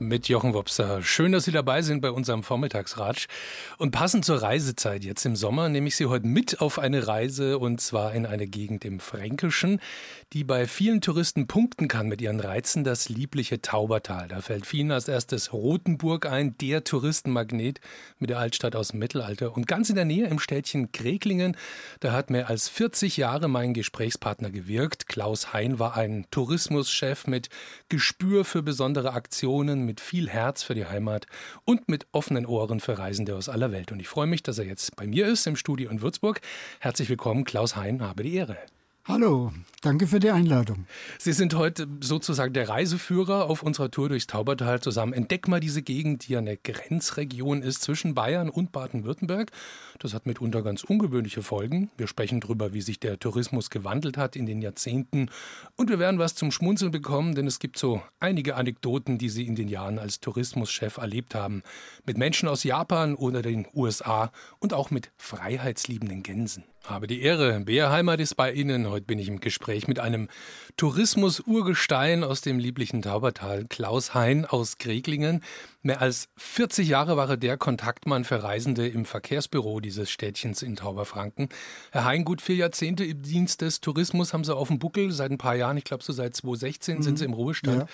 mit Jochen Wopser. Schön, dass Sie dabei sind bei unserem Vormittagsratsch. Und passend zur Reisezeit jetzt im Sommer nehme ich Sie heute mit auf eine Reise und zwar in eine Gegend im Fränkischen, die bei vielen Touristen punkten kann mit ihren Reizen, das liebliche Taubertal. Da fällt vielen als erstes Rothenburg ein, der Touristenmagnet mit der Altstadt aus dem Mittelalter. Und ganz in der Nähe im Städtchen Kreklingen, da hat mehr als 40 Jahre mein Gesprächspartner gewirkt. Klaus Hein war ein Tourismuschef mit Gespür für besondere Aktionen, mit viel Herz für die Heimat und mit offenen Ohren für Reisende aus aller Welt. Und ich freue mich, dass er jetzt bei mir ist im Studio in Würzburg. Herzlich willkommen, Klaus Hein, habe die Ehre. Hallo, danke für die Einladung. Sie sind heute sozusagen der Reiseführer auf unserer Tour durchs Taubertal zusammen. Entdeck mal diese Gegend, die eine Grenzregion ist zwischen Bayern und Baden-Württemberg. Das hat mitunter ganz ungewöhnliche Folgen. Wir sprechen darüber, wie sich der Tourismus gewandelt hat in den Jahrzehnten. Und wir werden was zum Schmunzeln bekommen, denn es gibt so einige Anekdoten, die Sie in den Jahren als Tourismuschef erlebt haben. Mit Menschen aus Japan oder den USA und auch mit freiheitsliebenden Gänsen. Habe die Ehre. Bea Heimat ist bei Ihnen. Heute bin ich im Gespräch mit einem Tourismus-Urgestein aus dem lieblichen Taubertal, Klaus Hein aus Kreglingen. Mehr als 40 Jahre war er der Kontaktmann für Reisende im Verkehrsbüro dieses Städtchens in Tauberfranken. Herr Hein, gut vier Jahrzehnte im Dienst des Tourismus haben Sie auf dem Buckel. Seit ein paar Jahren, ich glaube so seit 2016 mhm. sind Sie im Ruhestand. Ja.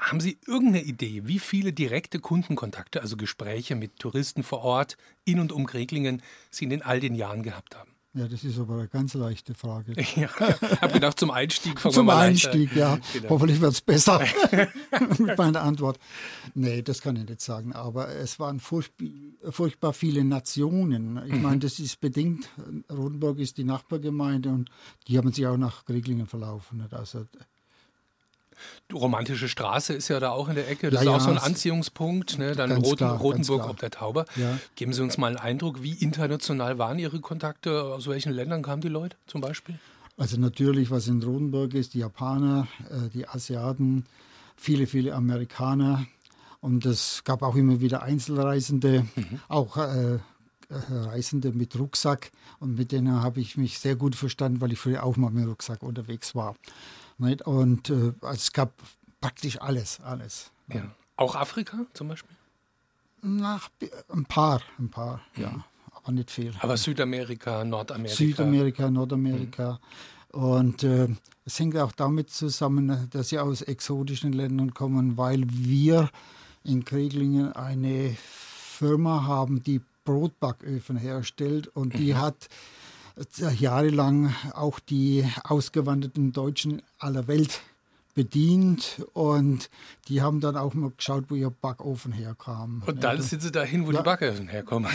Haben Sie irgendeine Idee, wie viele direkte Kundenkontakte, also Gespräche mit Touristen vor Ort in und um Kreglingen, Sie in all den Jahren gehabt haben? Ja, das ist aber eine ganz leichte Frage. Ja, ich habe gedacht, zum Einstieg fangen Zum Einstieg, ja. Genau. Hoffentlich wird es besser mit meiner Antwort. Nee, das kann ich nicht sagen. Aber es waren furchtbar viele Nationen. Ich mhm. meine, das ist bedingt. Rodenburg ist die Nachbargemeinde und die haben sich auch nach Kreglingen verlaufen. Also romantische Straße ist ja da auch in der Ecke. Das ja, ist auch so ein Anziehungspunkt. Ne? Dann Roten, klar, Rotenburg ob der Tauber. Ja. Geben Sie uns mal einen Eindruck, wie international waren Ihre Kontakte? Aus welchen Ländern kamen die Leute zum Beispiel? Also natürlich, was in Rotenburg ist, die Japaner, äh, die Asiaten, viele, viele Amerikaner. Und es gab auch immer wieder Einzelreisende, mhm. auch äh, äh Reisende mit Rucksack. Und mit denen habe ich mich sehr gut verstanden, weil ich früher auch mal mit Rucksack unterwegs war. Nicht? Und äh, also es gab praktisch alles, alles. Ja. Auch Afrika zum Beispiel? Nach, ein paar, ein paar, mhm. ja, aber nicht viel. Aber Südamerika, Nordamerika? Südamerika, Nordamerika. Mhm. Und äh, es hängt auch damit zusammen, dass sie aus exotischen Ländern kommen, weil wir in Kreglingen eine Firma haben, die Brotbacköfen herstellt und die mhm. hat jahrelang auch die ausgewanderten Deutschen aller Welt bedient und die haben dann auch mal geschaut, wo ihr Backofen herkam. Und dann ja, sind sie dahin, wo ja. die Backöfen herkommen.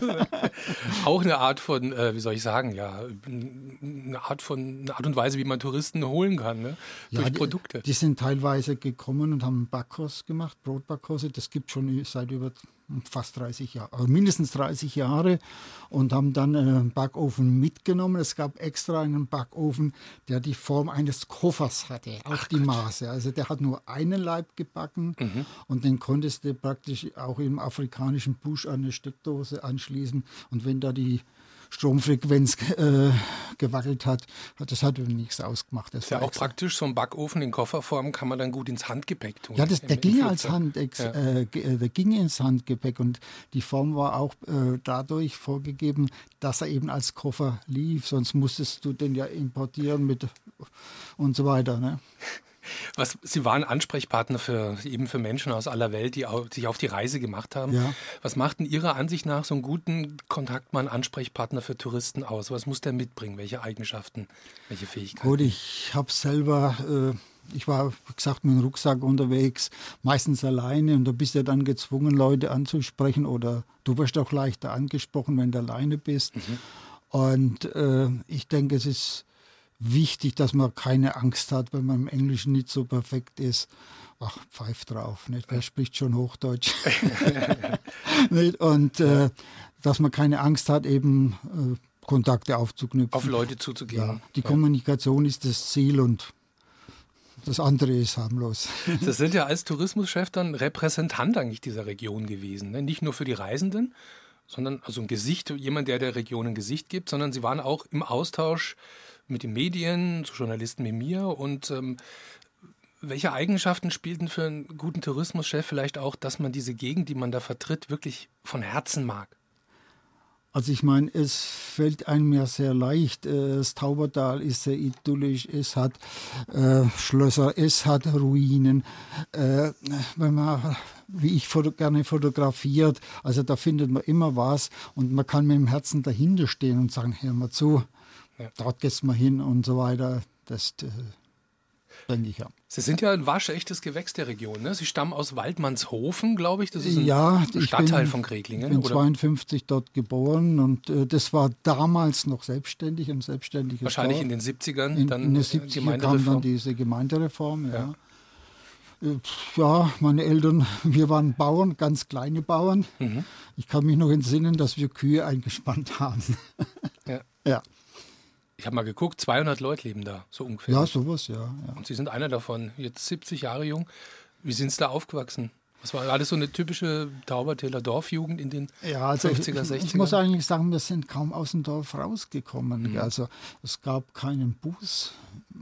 Ja. auch eine Art von, äh, wie soll ich sagen, ja, eine Art von, eine Art und Weise, wie man Touristen holen kann, ne? durch die, Produkte. Die sind teilweise gekommen und haben Backkurs gemacht, Brotbackkurse. Das gibt schon seit über fast 30 Jahre, also mindestens 30 Jahre und haben dann einen Backofen mitgenommen. Es gab extra einen Backofen, der die Form eines Koffers hatte, auch Ach die Gott. Maße. Also der hat nur einen Leib gebacken mhm. und den konntest du praktisch auch im afrikanischen Busch an eine Steckdose anschließen und wenn da die Stromfrequenz äh, gewackelt hat. Das hat nichts ausgemacht. Das ist ja auch extra. praktisch, so ein Backofen in Kofferform kann man dann gut ins Handgepäck tun. Ja, das, der ging als Hand, ja. äh, äh, der ging ins Handgepäck und die Form war auch äh, dadurch vorgegeben, dass er eben als Koffer lief. Sonst musstest du den ja importieren mit und so weiter. Ne? Was, Sie waren Ansprechpartner für, eben für Menschen aus aller Welt, die auf, sich auf die Reise gemacht haben. Ja. Was macht in Ihrer Ansicht nach so einen guten Kontaktmann, Ansprechpartner für Touristen aus? Was muss der mitbringen? Welche Eigenschaften, welche Fähigkeiten? Gut, ich habe selber, äh, ich war, wie gesagt, mit dem Rucksack unterwegs, meistens alleine und da bist du dann gezwungen, Leute anzusprechen oder du wirst auch leichter angesprochen, wenn du alleine bist. Mhm. Und äh, ich denke, es ist wichtig, dass man keine Angst hat, wenn man im Englischen nicht so perfekt ist. Ach, pfeift drauf, nicht? Wer spricht schon Hochdeutsch? Und äh, dass man keine Angst hat, eben äh, Kontakte aufzuknüpfen. Auf Leute zuzugehen. Ja, die. Kommunikation ist das Ziel und das andere ist harmlos. Das sind ja als Tourismuschef dann Repräsentant eigentlich dieser Region gewesen. Ne? Nicht nur für die Reisenden, sondern also ein Gesicht, jemand, der der Region ein Gesicht gibt, sondern sie waren auch im Austausch mit den Medien, zu Journalisten wie mir und ähm, Welche Eigenschaften spielten für einen guten Tourismuschef vielleicht auch, dass man diese Gegend, die man da vertritt, wirklich von Herzen mag? Also ich meine, es fällt einem ja sehr leicht. Äh, das Taubertal ist sehr idyllisch, es hat äh, Schlösser, es hat Ruinen. Äh, wenn man, wie ich foto gerne fotografiert, also da findet man immer was und man kann mit dem Herzen dahinter stehen und sagen, hör mal zu, ja. dort gehst mal hin und so weiter. Das, das denke ich ja. Sie sind ja ein waschechtes Gewächs der Region. Ne? Sie stammen aus Waldmannshofen, glaube ich. Das ist ein ja, Stadtteil bin, von Kreglingen. Ich bin oder? 52 dort geboren und äh, das war damals noch selbstständig, ein selbstständiges Wahrscheinlich Dorf. in den 70ern. In, dann in den 70ern kam dann diese Gemeindereform, ja. ja. Äh, ja, meine Eltern, wir waren Bauern, ganz kleine Bauern. Mhm. Ich kann mich noch entsinnen, dass wir Kühe eingespannt haben. Ja. ja. Ich habe mal geguckt, 200 Leute leben da, so ungefähr. Ja, sowas, ja, ja. Und Sie sind einer davon, jetzt 70 Jahre jung. Wie sind Sie da aufgewachsen? Das war alles so eine typische Taubertäler Dorfjugend in den ja, also 50er, 60er. Ich muss eigentlich sagen, wir sind kaum aus dem Dorf rausgekommen. Mhm. Also es gab keinen Bus.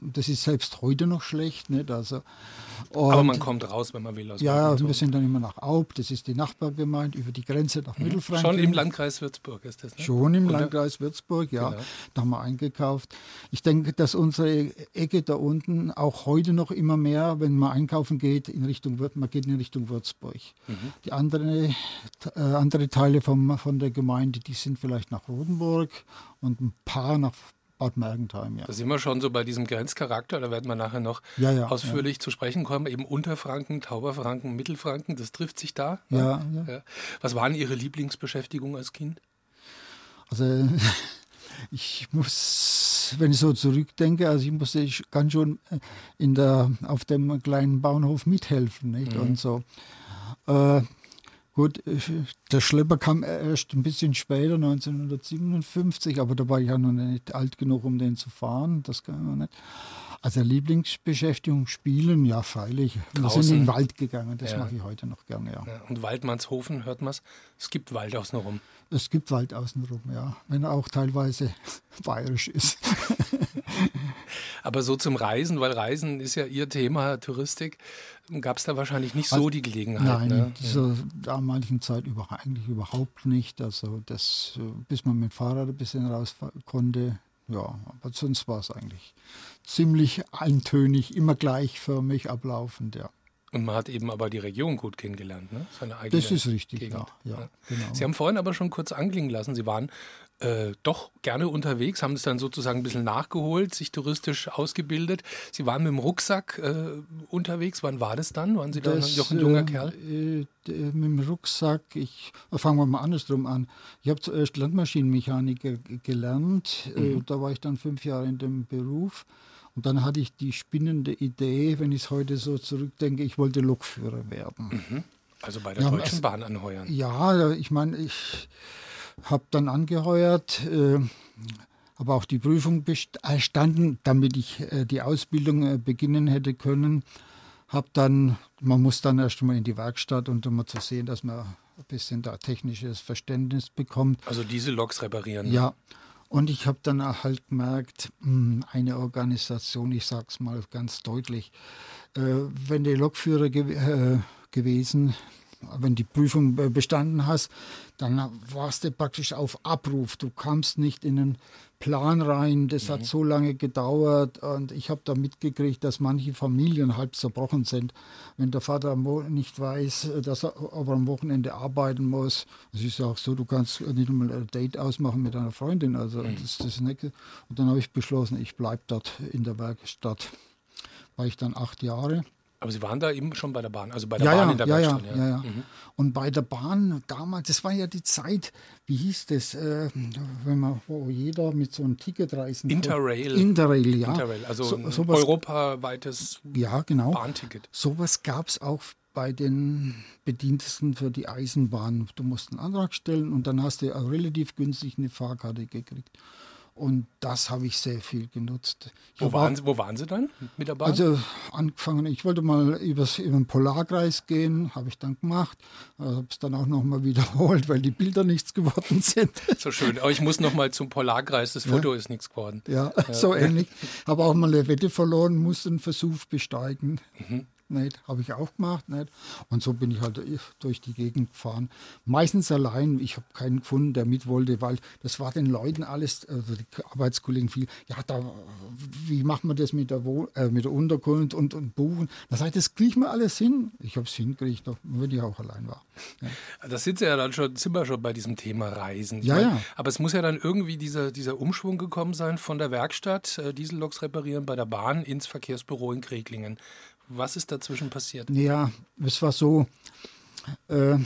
Das ist selbst heute noch schlecht. Nicht? Also, Aber man kommt raus, wenn man will. Aus ja, wir sind dann immer nach Aub, das ist die Nachbargemeinde, über die Grenze nach mhm. Mittelfranken. Schon im Landkreis Würzburg ist das, ne? Schon im Oder? Landkreis Würzburg, ja. Genau. Da haben wir eingekauft. Ich denke, dass unsere Ecke da unten auch heute noch immer mehr, wenn man einkaufen geht, in Richtung, man geht in Richtung Würzburg Würzburg. Mhm. Die andere, äh, andere Teile vom, von der Gemeinde, die sind vielleicht nach Rodenburg und ein paar nach Bad Mergentheim, ja. Da sind wir schon so bei diesem Grenzcharakter, da werden wir nachher noch ja, ja, ausführlich ja. zu sprechen kommen. Eben Unterfranken, Tauberfranken, Mittelfranken, das trifft sich da. Ja, ja. Was waren Ihre Lieblingsbeschäftigungen als Kind? Also ich muss, wenn ich so zurückdenke, also ich musste ich ganz schon in der, auf dem kleinen Bauernhof mithelfen. Nicht? Mhm. Und so. Äh, gut, der Schlepper kam erst ein bisschen später, 1957, aber da war ich ja noch nicht alt genug, um den zu fahren. Das kann man nicht. Also Lieblingsbeschäftigung, Spielen, ja freilich. Wir sind in den Wald gegangen, das ja. mache ich heute noch gerne, ja. ja. Und Waldmannshofen, hört man es? Es gibt Wald außenrum. Es gibt Wald außenrum, ja. Wenn er auch teilweise bayerisch ist. Aber so zum Reisen, weil Reisen ist ja Ihr Thema, Touristik, gab es da wahrscheinlich nicht also, so die Gelegenheit. Nein, ne? in dieser damaligen Zeit über, eigentlich überhaupt nicht. Also das, bis man mit dem Fahrrad ein bisschen raus konnte, ja, aber sonst war es eigentlich ziemlich eintönig, immer gleichförmig ablaufend, ja. Und man hat eben aber die Region gut kennengelernt, ne? Seine eigene das ist richtig, Gegend. ja. ja, Genau. Sie haben vorhin aber schon kurz anklingen lassen, Sie waren äh, doch gerne unterwegs, haben es dann sozusagen ein bisschen nachgeholt, sich touristisch ausgebildet. Sie waren mit dem Rucksack äh, unterwegs. Wann war das dann? Waren Sie da noch ein junger äh, Kerl? Äh, mit dem Rucksack, ich fangen wir mal andersrum an. Ich habe zuerst Landmaschinenmechaniker gelernt. Äh, mhm. da war ich dann fünf Jahre in dem Beruf. Und dann hatte ich die spinnende Idee, wenn ich es heute so zurückdenke, ich wollte Lokführer werden. Mhm. Also bei der ja, Deutschen Bahn anheuern. Ja, ich meine, ich habe dann angeheuert, äh, habe auch die Prüfung bestanden, damit ich äh, die Ausbildung äh, beginnen hätte können. Habe dann, man muss dann erst mal in die Werkstatt und um mal zu sehen, dass man ein bisschen da technisches Verständnis bekommt. Also diese Loks reparieren. Ja. Und ich habe dann halt gemerkt, hm, eine Organisation, ich sage es mal ganz deutlich, äh, wenn der Lokführer ge äh, gewesen, wenn die Prüfung bestanden hast, dann warst du praktisch auf Abruf. Du kamst nicht in den Plan rein. Das mhm. hat so lange gedauert und ich habe da mitgekriegt, dass manche Familien halb zerbrochen sind, wenn der Vater nicht weiß, dass er aber am Wochenende arbeiten muss. Es ist ja auch so, du kannst nicht mal ein Date ausmachen mit einer Freundin. Also mhm. das, das nicht. Und dann habe ich beschlossen, ich bleibe dort in der Werkstatt. War ich dann acht Jahre. Aber Sie waren da eben schon bei der Bahn, also bei der ja, Bahn ja, in der ja, Werkstatt. Ja, ja, ja. Mhm. Und bei der Bahn damals, das war ja die Zeit, wie hieß das, äh, wenn man, wo jeder mit so einem Ticket reisen Interrail. Interrail, ja. Interrail, also so, ein sowas, europaweites ja, genau. Bahnticket. Sowas gab es auch bei den Bedientesten für die Eisenbahn. Du musst einen Antrag stellen und dann hast du relativ günstig eine Fahrkarte gekriegt. Und das habe ich sehr viel genutzt. Wo waren, Sie, wo waren, Sie, dann mit der Bahn? Also angefangen, ich wollte mal übers, über den Polarkreis gehen, habe ich dann gemacht. Habe es dann auch nochmal wiederholt, weil die Bilder nichts geworden sind. So schön. Aber ich muss nochmal zum Polarkreis, das Foto ja. ist nichts geworden. Ja, ja. so ähnlich. Habe auch mal eine Wette verloren, musste einen Versuch besteigen. Mhm nicht? Habe ich auch gemacht, nicht? Und so bin ich halt durch die Gegend gefahren. Meistens allein. Ich habe keinen gefunden, der mit wollte, weil das war den Leuten alles, also die Arbeitskollegen viel, ja, da, wie macht man das mit der, Wohl, äh, mit der Unterkunft und, und Buchen? Da sage ich, das kriegen wir alles hin. Ich habe es hingekriegt, wenn ich auch allein war. Ja. Das sind ja dann schon, sind wir schon bei diesem Thema Reisen. Ich ja, mein, ja. Aber es muss ja dann irgendwie dieser, dieser Umschwung gekommen sein von der Werkstatt, äh, Dieselloks reparieren bei der Bahn ins Verkehrsbüro in Kreglingen. Was ist dazwischen passiert? Ja, es war so, äh,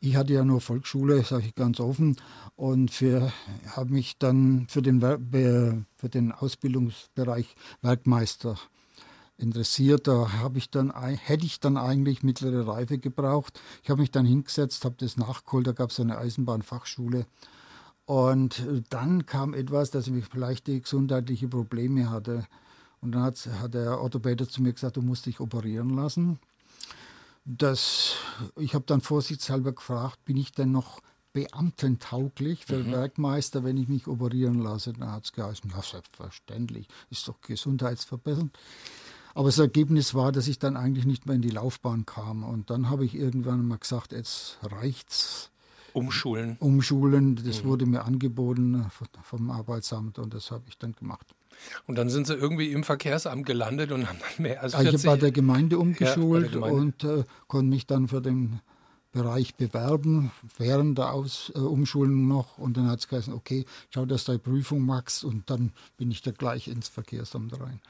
ich hatte ja nur Volksschule, sage ich ganz offen, und habe mich dann für den, für den Ausbildungsbereich Werkmeister interessiert. Da ich dann, hätte ich dann eigentlich mittlere Reife gebraucht. Ich habe mich dann hingesetzt, habe das nachgeholt, da gab es eine Eisenbahnfachschule. Und dann kam etwas, dass ich vielleicht die gesundheitliche Probleme hatte. Und dann hat, hat der Orthopäde zu mir gesagt, du musst dich operieren lassen. Das, ich habe dann vorsichtshalber gefragt, bin ich denn noch beamtentauglich für mhm. Werkmeister, wenn ich mich operieren lasse? Dann hat es geheißen, na selbstverständlich, ist doch gesundheitsverbessernd. Aber das Ergebnis war, dass ich dann eigentlich nicht mehr in die Laufbahn kam. Und dann habe ich irgendwann mal gesagt, jetzt reicht's. Umschulen. Umschulen, das mhm. wurde mir angeboten vom Arbeitsamt und das habe ich dann gemacht. Und dann sind sie irgendwie im Verkehrsamt gelandet und haben dann mehr als 40... Ich habe bei der Gemeinde umgeschult ja, der Gemeinde. und äh, konnte mich dann für den Bereich bewerben, während der Aus, äh, Umschulung noch. Und dann hat es geheißen, okay, schau, dass du die Prüfung machst und dann bin ich da gleich ins Verkehrsamt rein.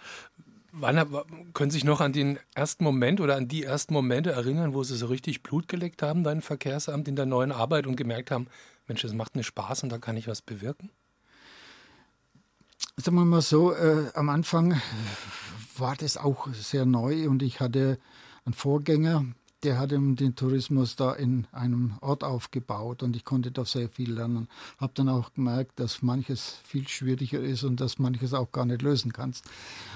Wann, können Sie sich noch an den ersten Moment oder an die ersten Momente erinnern, wo Sie so richtig Blut geleckt haben, dein Verkehrsamt in der neuen Arbeit und gemerkt haben, Mensch, das macht mir Spaß und da kann ich was bewirken? Sagen wir mal so, äh, am Anfang war das auch sehr neu und ich hatte einen Vorgänger, der hat den Tourismus da in einem Ort aufgebaut und ich konnte da sehr viel lernen. Habe dann auch gemerkt, dass manches viel schwieriger ist und dass manches auch gar nicht lösen kannst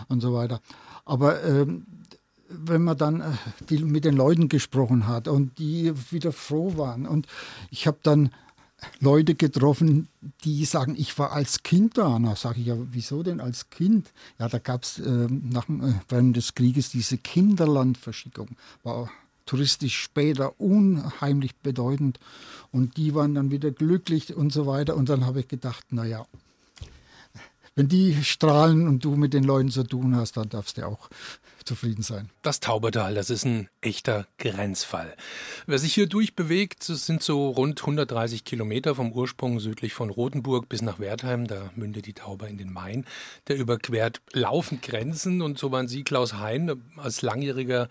und so weiter. Aber ähm, wenn man dann äh, die, mit den Leuten gesprochen hat und die wieder froh waren und ich habe dann Leute getroffen, die sagen, ich war als Kind da. Na, sage ich ja, wieso denn als Kind? Ja, da gab es äh, nach, äh, während des Krieges diese Kinderlandverschickung. War touristisch später unheimlich bedeutend. Und die waren dann wieder glücklich und so weiter. Und dann habe ich gedacht, naja, wenn die strahlen und du mit den Leuten zu tun hast, dann darfst du auch zufrieden sein. Das Taubertal, das ist ein echter Grenzfall. Wer sich hier durchbewegt, das sind so rund 130 Kilometer vom Ursprung südlich von Rothenburg bis nach Wertheim. Da mündet die Tauber in den Main. Der überquert laufend Grenzen und so waren Sie, Klaus Hein, als langjähriger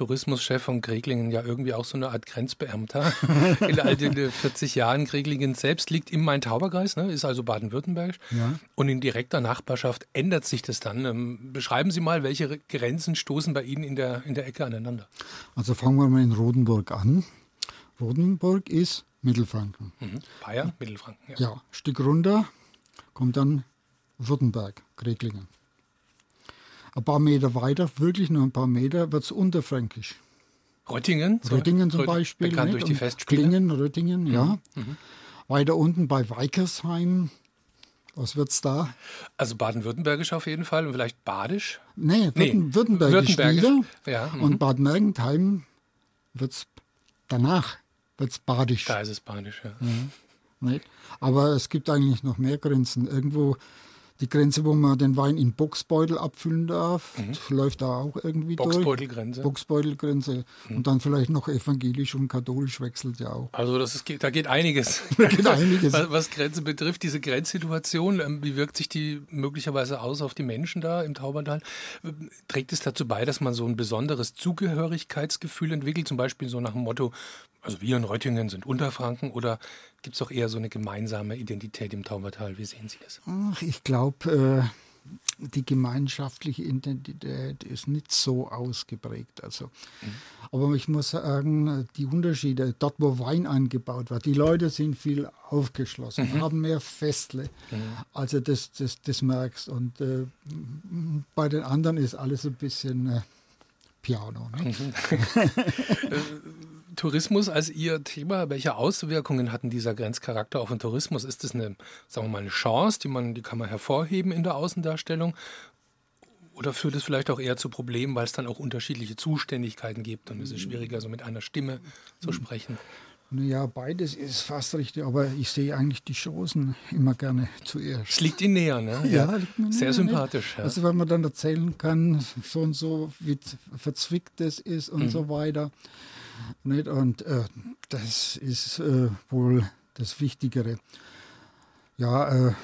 Tourismuschef von Kreglingen ja irgendwie auch so eine Art Grenzbeamter. In all den 40 Jahren Kreglingen selbst liegt im Main-Tauber-Kreis, ne, ist also baden-württembergisch. Ja. Und in direkter Nachbarschaft ändert sich das dann. Ähm, beschreiben Sie mal, welche Grenzen stoßen bei Ihnen in der, in der Ecke aneinander? Also fangen wir mal in Rodenburg an. Rodenburg ist Mittelfranken. Mhm. Bayern, Mittelfranken. Ja. ja, Stück runter kommt dann Württemberg, Kreglingen. Ein paar Meter weiter, wirklich nur ein paar Meter, wird es unterfränkisch. Röttingen? Röttingen zum Beispiel. Bekannt durch die Festspiele. Klingen, Röttingen, mhm. ja. Mhm. Weiter unten bei Weikersheim. Was wird es da? Also baden-württembergisch auf jeden Fall und vielleicht badisch? Nee, Würden, nee. württembergisch, württembergisch wieder. Ja, mhm. Und Bad Mergentheim wird es danach wird's badisch. Da ist es badisch, ja. ja. Aber es gibt eigentlich noch mehr Grenzen. Irgendwo die Grenze, wo man den Wein in Boxbeutel abfüllen darf, mhm. läuft da auch irgendwie Boxbeutelgrenze. durch. Boxbeutelgrenze. Mhm. Und dann vielleicht noch evangelisch und katholisch wechselt ja auch. Also das ist, da geht einiges. Da geht einiges. was, was Grenze betrifft, diese Grenzsituation, ähm, wie wirkt sich die möglicherweise aus auf die Menschen da im Taubertal? Trägt es dazu bei, dass man so ein besonderes Zugehörigkeitsgefühl entwickelt, zum Beispiel so nach dem Motto, also wir in Röttingen sind Unterfranken oder gibt es auch eher so eine gemeinsame Identität im Taubertal? Wie sehen Sie das? Ach, ich glaube, äh, die gemeinschaftliche Identität ist nicht so ausgeprägt. Also. Mhm. Aber ich muss sagen, die Unterschiede, dort wo Wein angebaut wird, die Leute sind viel aufgeschlossen, mhm. haben mehr Festle. Mhm. Also das, das, das merkst. Und äh, bei den anderen ist alles ein bisschen äh, Piano. Ne? Mhm. Tourismus als Ihr Thema, welche Auswirkungen hatten dieser Grenzcharakter auf den Tourismus? Ist das eine, sagen wir mal, eine Chance, die man, die kann man hervorheben in der Außendarstellung? Oder führt es vielleicht auch eher zu Problemen, weil es dann auch unterschiedliche Zuständigkeiten gibt und es ist schwieriger, so mit einer Stimme zu sprechen? Ja, beides ist fast richtig, aber ich sehe eigentlich die Chancen immer gerne zuerst. Es liegt Ihnen näher, ne? Ja, ja liegt mir sehr näher, sympathisch. Ja. Also, wenn man dann erzählen kann, so und so, wie verzwickt es ist und mhm. so weiter. Nicht? Und äh, das ist äh, wohl das Wichtigere. Ja, äh,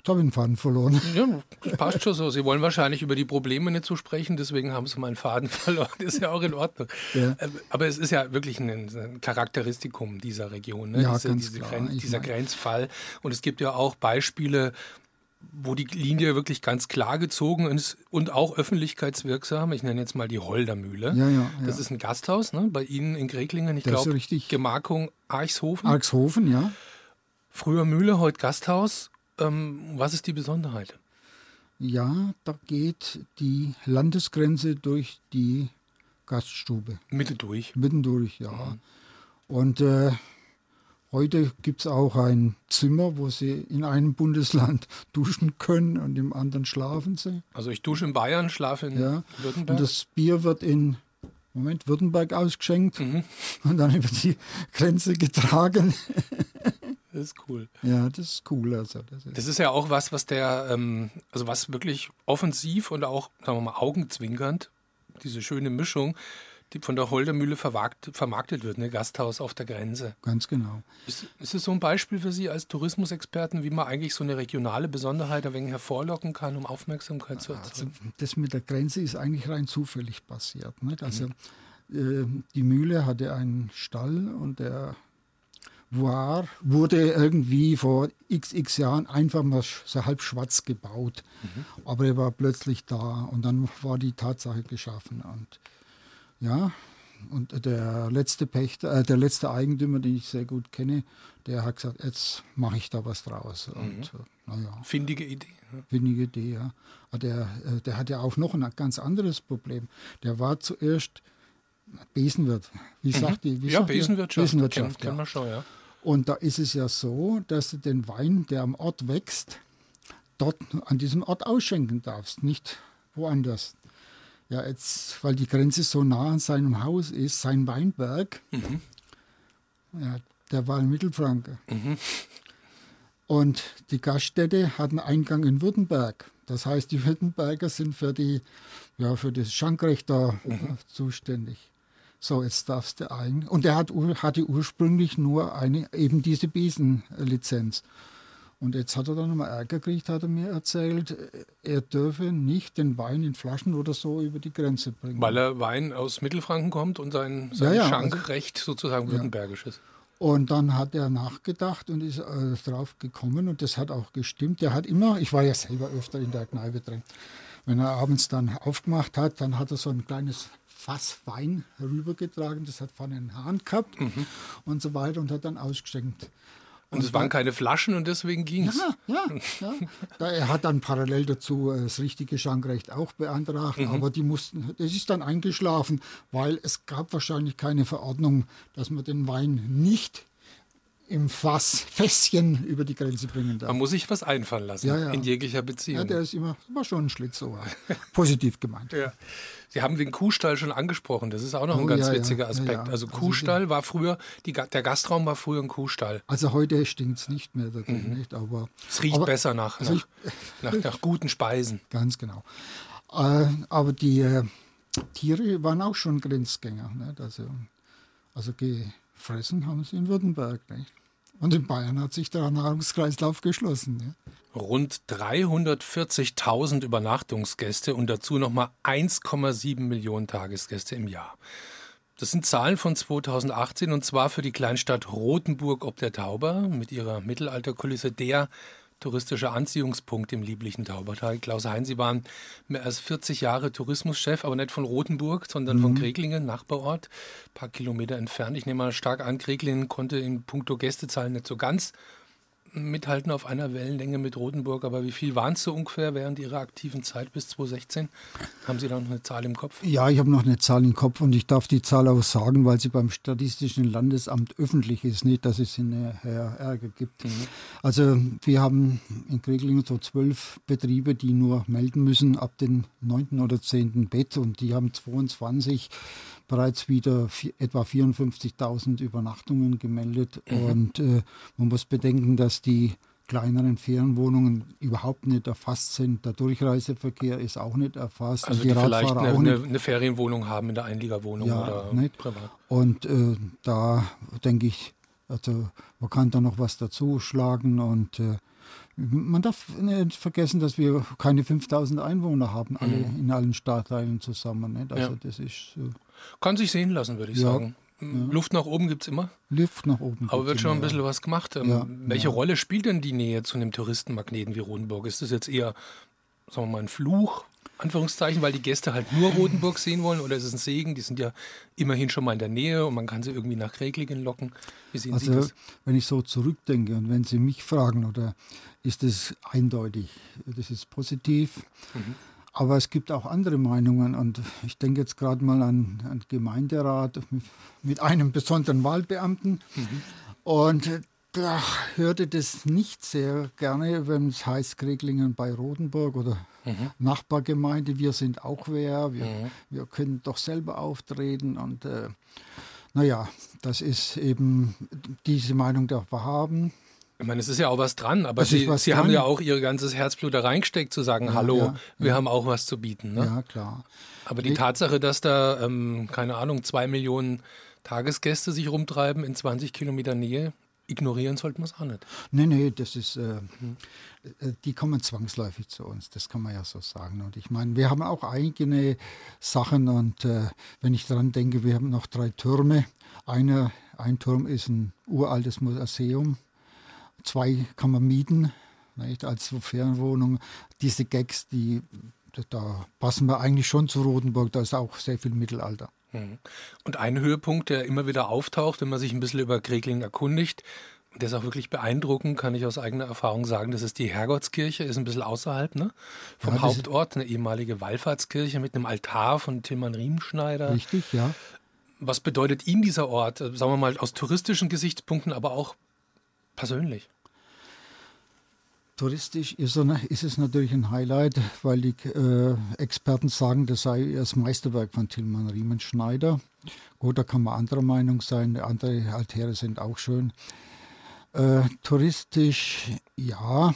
Jetzt habe ich den Faden verloren. Ja, das passt schon so. Sie wollen wahrscheinlich über die Probleme nicht zu so sprechen, deswegen haben Sie meinen Faden verloren. Das ist ja auch in Ordnung. Ja. Ähm, aber es ist ja wirklich ein, ein Charakteristikum dieser Region, ne? ja, diese, diese Grenz, dieser mein... Grenzfall. Und es gibt ja auch Beispiele, wo die Linie wirklich ganz klar gezogen ist und auch öffentlichkeitswirksam. Ich nenne jetzt mal die Holdermühle. Ja, ja, ja. Das ist ein Gasthaus ne? bei Ihnen in Greklingen. Ich glaube, Gemarkung Archshofen. Archshofen, ja. Früher Mühle, heute Gasthaus. Ähm, was ist die Besonderheit? Ja, da geht die Landesgrenze durch die Gaststube. Mitte durch? Mitten durch, ja. Mhm. Und äh, Heute gibt es auch ein Zimmer, wo Sie in einem Bundesland duschen können und im anderen schlafen Sie. Also ich dusche in Bayern, schlafe in ja. Württemberg. Und das Bier wird in Moment, Württemberg ausgeschenkt mhm. und dann über die Grenze getragen. Das ist cool. Ja, das ist cool. Also das, ist, das ist ja auch was, was der, ähm, also was wirklich offensiv und auch, sagen wir mal, augenzwinkernd, diese schöne Mischung, die von der Holdermühle vermarktet wird, ne? Gasthaus auf der Grenze. Ganz genau. Ist, ist es so ein Beispiel für Sie als Tourismusexperten, wie man eigentlich so eine regionale Besonderheit ein wenig hervorlocken kann, um Aufmerksamkeit zu erzeugen? Also das mit der Grenze ist eigentlich rein zufällig passiert. Nicht? Also mhm. äh, die Mühle hatte einen Stall und der war, wurde irgendwie vor xx Jahren einfach mal so halb schwarz gebaut. Mhm. Aber er war plötzlich da und dann war die Tatsache geschaffen. Und ja, und der letzte Pächter, äh, der letzte Eigentümer, den ich sehr gut kenne, der hat gesagt, jetzt mache ich da was draus. Mhm. Und, äh, naja. Findige Idee. Findige Idee, ja. Aber der, äh, der hat ja auch noch ein ganz anderes Problem. Der war zuerst Besenwirt. Wie mhm. sagt die? Wie ja, Besenwirtschaft. Besenwirtschaft, kennen, ja. schon, ja. Und da ist es ja so, dass du den Wein, der am Ort wächst, dort an diesem Ort ausschenken darfst, nicht woanders. Ja, jetzt, weil die Grenze so nah an seinem Haus ist, sein Weinberg, mhm. ja, der war in Mittelfranken. Mhm. Und die Gaststätte hat einen Eingang in Württemberg. Das heißt, die Württemberger sind für, die, ja, für das Schankrecht da mhm. zuständig. So, jetzt darfst du ein. Und er hat, hatte ursprünglich nur eine, eben diese Besenlizenz. Und jetzt hat er dann nochmal Ärger gekriegt, hat er mir erzählt, er dürfe nicht den Wein in Flaschen oder so über die Grenze bringen. Weil er Wein aus Mittelfranken kommt und sein, sein ja, ja, Schankrecht also, sozusagen ja. württembergisch ist. Und dann hat er nachgedacht und ist äh, drauf gekommen und das hat auch gestimmt. Er hat immer, ich war ja selber öfter in der Kneipe drin, wenn er abends dann aufgemacht hat, dann hat er so ein kleines Fass Wein rübergetragen, das hat vorne einen Hahn gehabt mhm. und so weiter und hat dann ausgeschenkt. Und es waren keine Flaschen und deswegen ging es. Ja, ja, ja. er hat dann parallel dazu äh, das richtige Schankrecht auch beantragt, mhm. aber die mussten, das ist dann eingeschlafen, weil es gab wahrscheinlich keine Verordnung, dass man den Wein nicht im Fass, Fässchen über die Grenze bringen darf. Man muss sich was einfallen lassen ja, ja. in jeglicher Beziehung. Ja, der ist immer, immer schon ein Schlitzohr. Positiv gemeint. Ja. Sie haben den Kuhstall schon angesprochen. Das ist auch noch ein oh, ganz witziger Aspekt. Also, also Kuhstall war früher, die, der Gastraum war früher ein Kuhstall. Also heute stinkt es nicht mehr drin, mhm. nicht? Aber, es riecht aber, besser nach, also nach, ich, nach, nach, guten Speisen. Ganz genau. Äh, aber die äh, Tiere waren auch schon Grenzgänger. Nicht? Also, also gefressen haben sie in Württemberg. Nicht? Und in Bayern hat sich der Nahrungskreislauf geschlossen. Ja. Rund 340.000 Übernachtungsgäste und dazu nochmal 1,7 Millionen Tagesgäste im Jahr. Das sind Zahlen von 2018 und zwar für die Kleinstadt Rothenburg ob der Tauber mit ihrer Mittelalterkulisse der touristischer Anziehungspunkt im lieblichen Taubertal. Klaus Hein, Sie waren mehr als 40 Jahre Tourismuschef, aber nicht von Rothenburg, sondern mhm. von Kreglingen, Nachbarort, ein paar Kilometer entfernt. Ich nehme mal stark an, Kreglingen konnte in puncto Gästezahlen nicht so ganz mithalten auf einer Wellenlänge mit Rotenburg, aber wie viel waren es so ungefähr während Ihrer aktiven Zeit bis 2016? Haben Sie da noch eine Zahl im Kopf? Ja, ich habe noch eine Zahl im Kopf und ich darf die Zahl auch sagen, weil sie beim Statistischen Landesamt öffentlich ist, nicht, dass es hinterher Ärger gibt. Mhm. Also wir haben in Kreglingen so zwölf Betriebe, die nur melden müssen ab dem 9. oder 10. Bett und die haben 22 bereits wieder etwa 54.000 Übernachtungen gemeldet. Mhm. Und äh, man muss bedenken, dass die kleineren Ferienwohnungen überhaupt nicht erfasst sind. Der Durchreiseverkehr ist auch nicht erfasst. Also die, die vielleicht eine, eine, eine, Ferienwohnung haben in der Einliegerwohnung ja, oder nicht. privat. Und äh, da denke ich, also man kann da noch was dazu schlagen und äh, man darf nicht vergessen, dass wir keine 5000 Einwohner haben, alle mhm. in allen Stadtteilen zusammen. Nicht? Also ja. das ist äh, kann sich sehen lassen, würde ich ja. sagen. Ja. Luft nach oben gibt es immer. Luft nach oben. Aber wird schon ein bisschen was gemacht. Ähm, ja, welche ja. Rolle spielt denn die Nähe zu einem Touristenmagneten wie Rotenburg? Ist das jetzt eher, sagen wir mal, ein Fluch, Anführungszeichen, weil die Gäste halt nur Rotenburg sehen wollen? Oder ist es ein Segen? Die sind ja immerhin schon mal in der Nähe und man kann sie irgendwie nach Reglingen locken. Wie sehen also, Sie das? Wenn ich so zurückdenke und wenn Sie mich fragen, oder ist es eindeutig, das ist positiv. Mhm. Aber es gibt auch andere Meinungen und ich denke jetzt gerade mal an, an Gemeinderat mit einem besonderen Wahlbeamten. Mhm. Und da hörte das nicht sehr gerne, wenn es heißt Kreglingen bei Rodenburg oder mhm. Nachbargemeinde, wir sind auch wer, wir, mhm. wir können doch selber auftreten und äh, naja, das ist eben diese Meinung darf wir haben. Ich meine, es ist ja auch was dran, aber Sie, Sie haben ja auch Ihr ganzes Herzblut da reingesteckt, zu sagen, ja, hallo, ja, wir ja. haben auch was zu bieten. Ne? Ja, klar. Aber die ich, Tatsache, dass da, ähm, keine Ahnung, zwei Millionen Tagesgäste sich rumtreiben in 20 Kilometer Nähe, ignorieren sollten wir es auch nicht. Nee, nee, das ist, äh, hm. die kommen zwangsläufig zu uns, das kann man ja so sagen. Und ich meine, wir haben auch eigene Sachen und äh, wenn ich daran denke, wir haben noch drei Türme. Einer, ein Turm ist ein uraltes Museum, Zwei kann man mieten, nicht, als Ferienwohnung. Diese Gags, die, da passen wir eigentlich schon zu Rotenburg, da ist auch sehr viel Mittelalter. Mhm. Und ein Höhepunkt, der immer wieder auftaucht, wenn man sich ein bisschen über Kregling erkundigt, der ist auch wirklich beeindruckend, kann ich aus eigener Erfahrung sagen. Das ist die Herrgottskirche, ist ein bisschen außerhalb ne? vom ja, Hauptort, eine ehemalige Wallfahrtskirche mit einem Altar von Tilman Riemenschneider. Richtig, ja. Was bedeutet Ihnen dieser Ort, sagen wir mal aus touristischen Gesichtspunkten, aber auch persönlich? Touristisch ist, es natürlich ein Highlight, weil die äh, Experten sagen, das sei das Meisterwerk von Tilman Riemenschneider. Gut, da kann man anderer Meinung sein, andere Altäre sind auch schön. Äh, touristisch ja,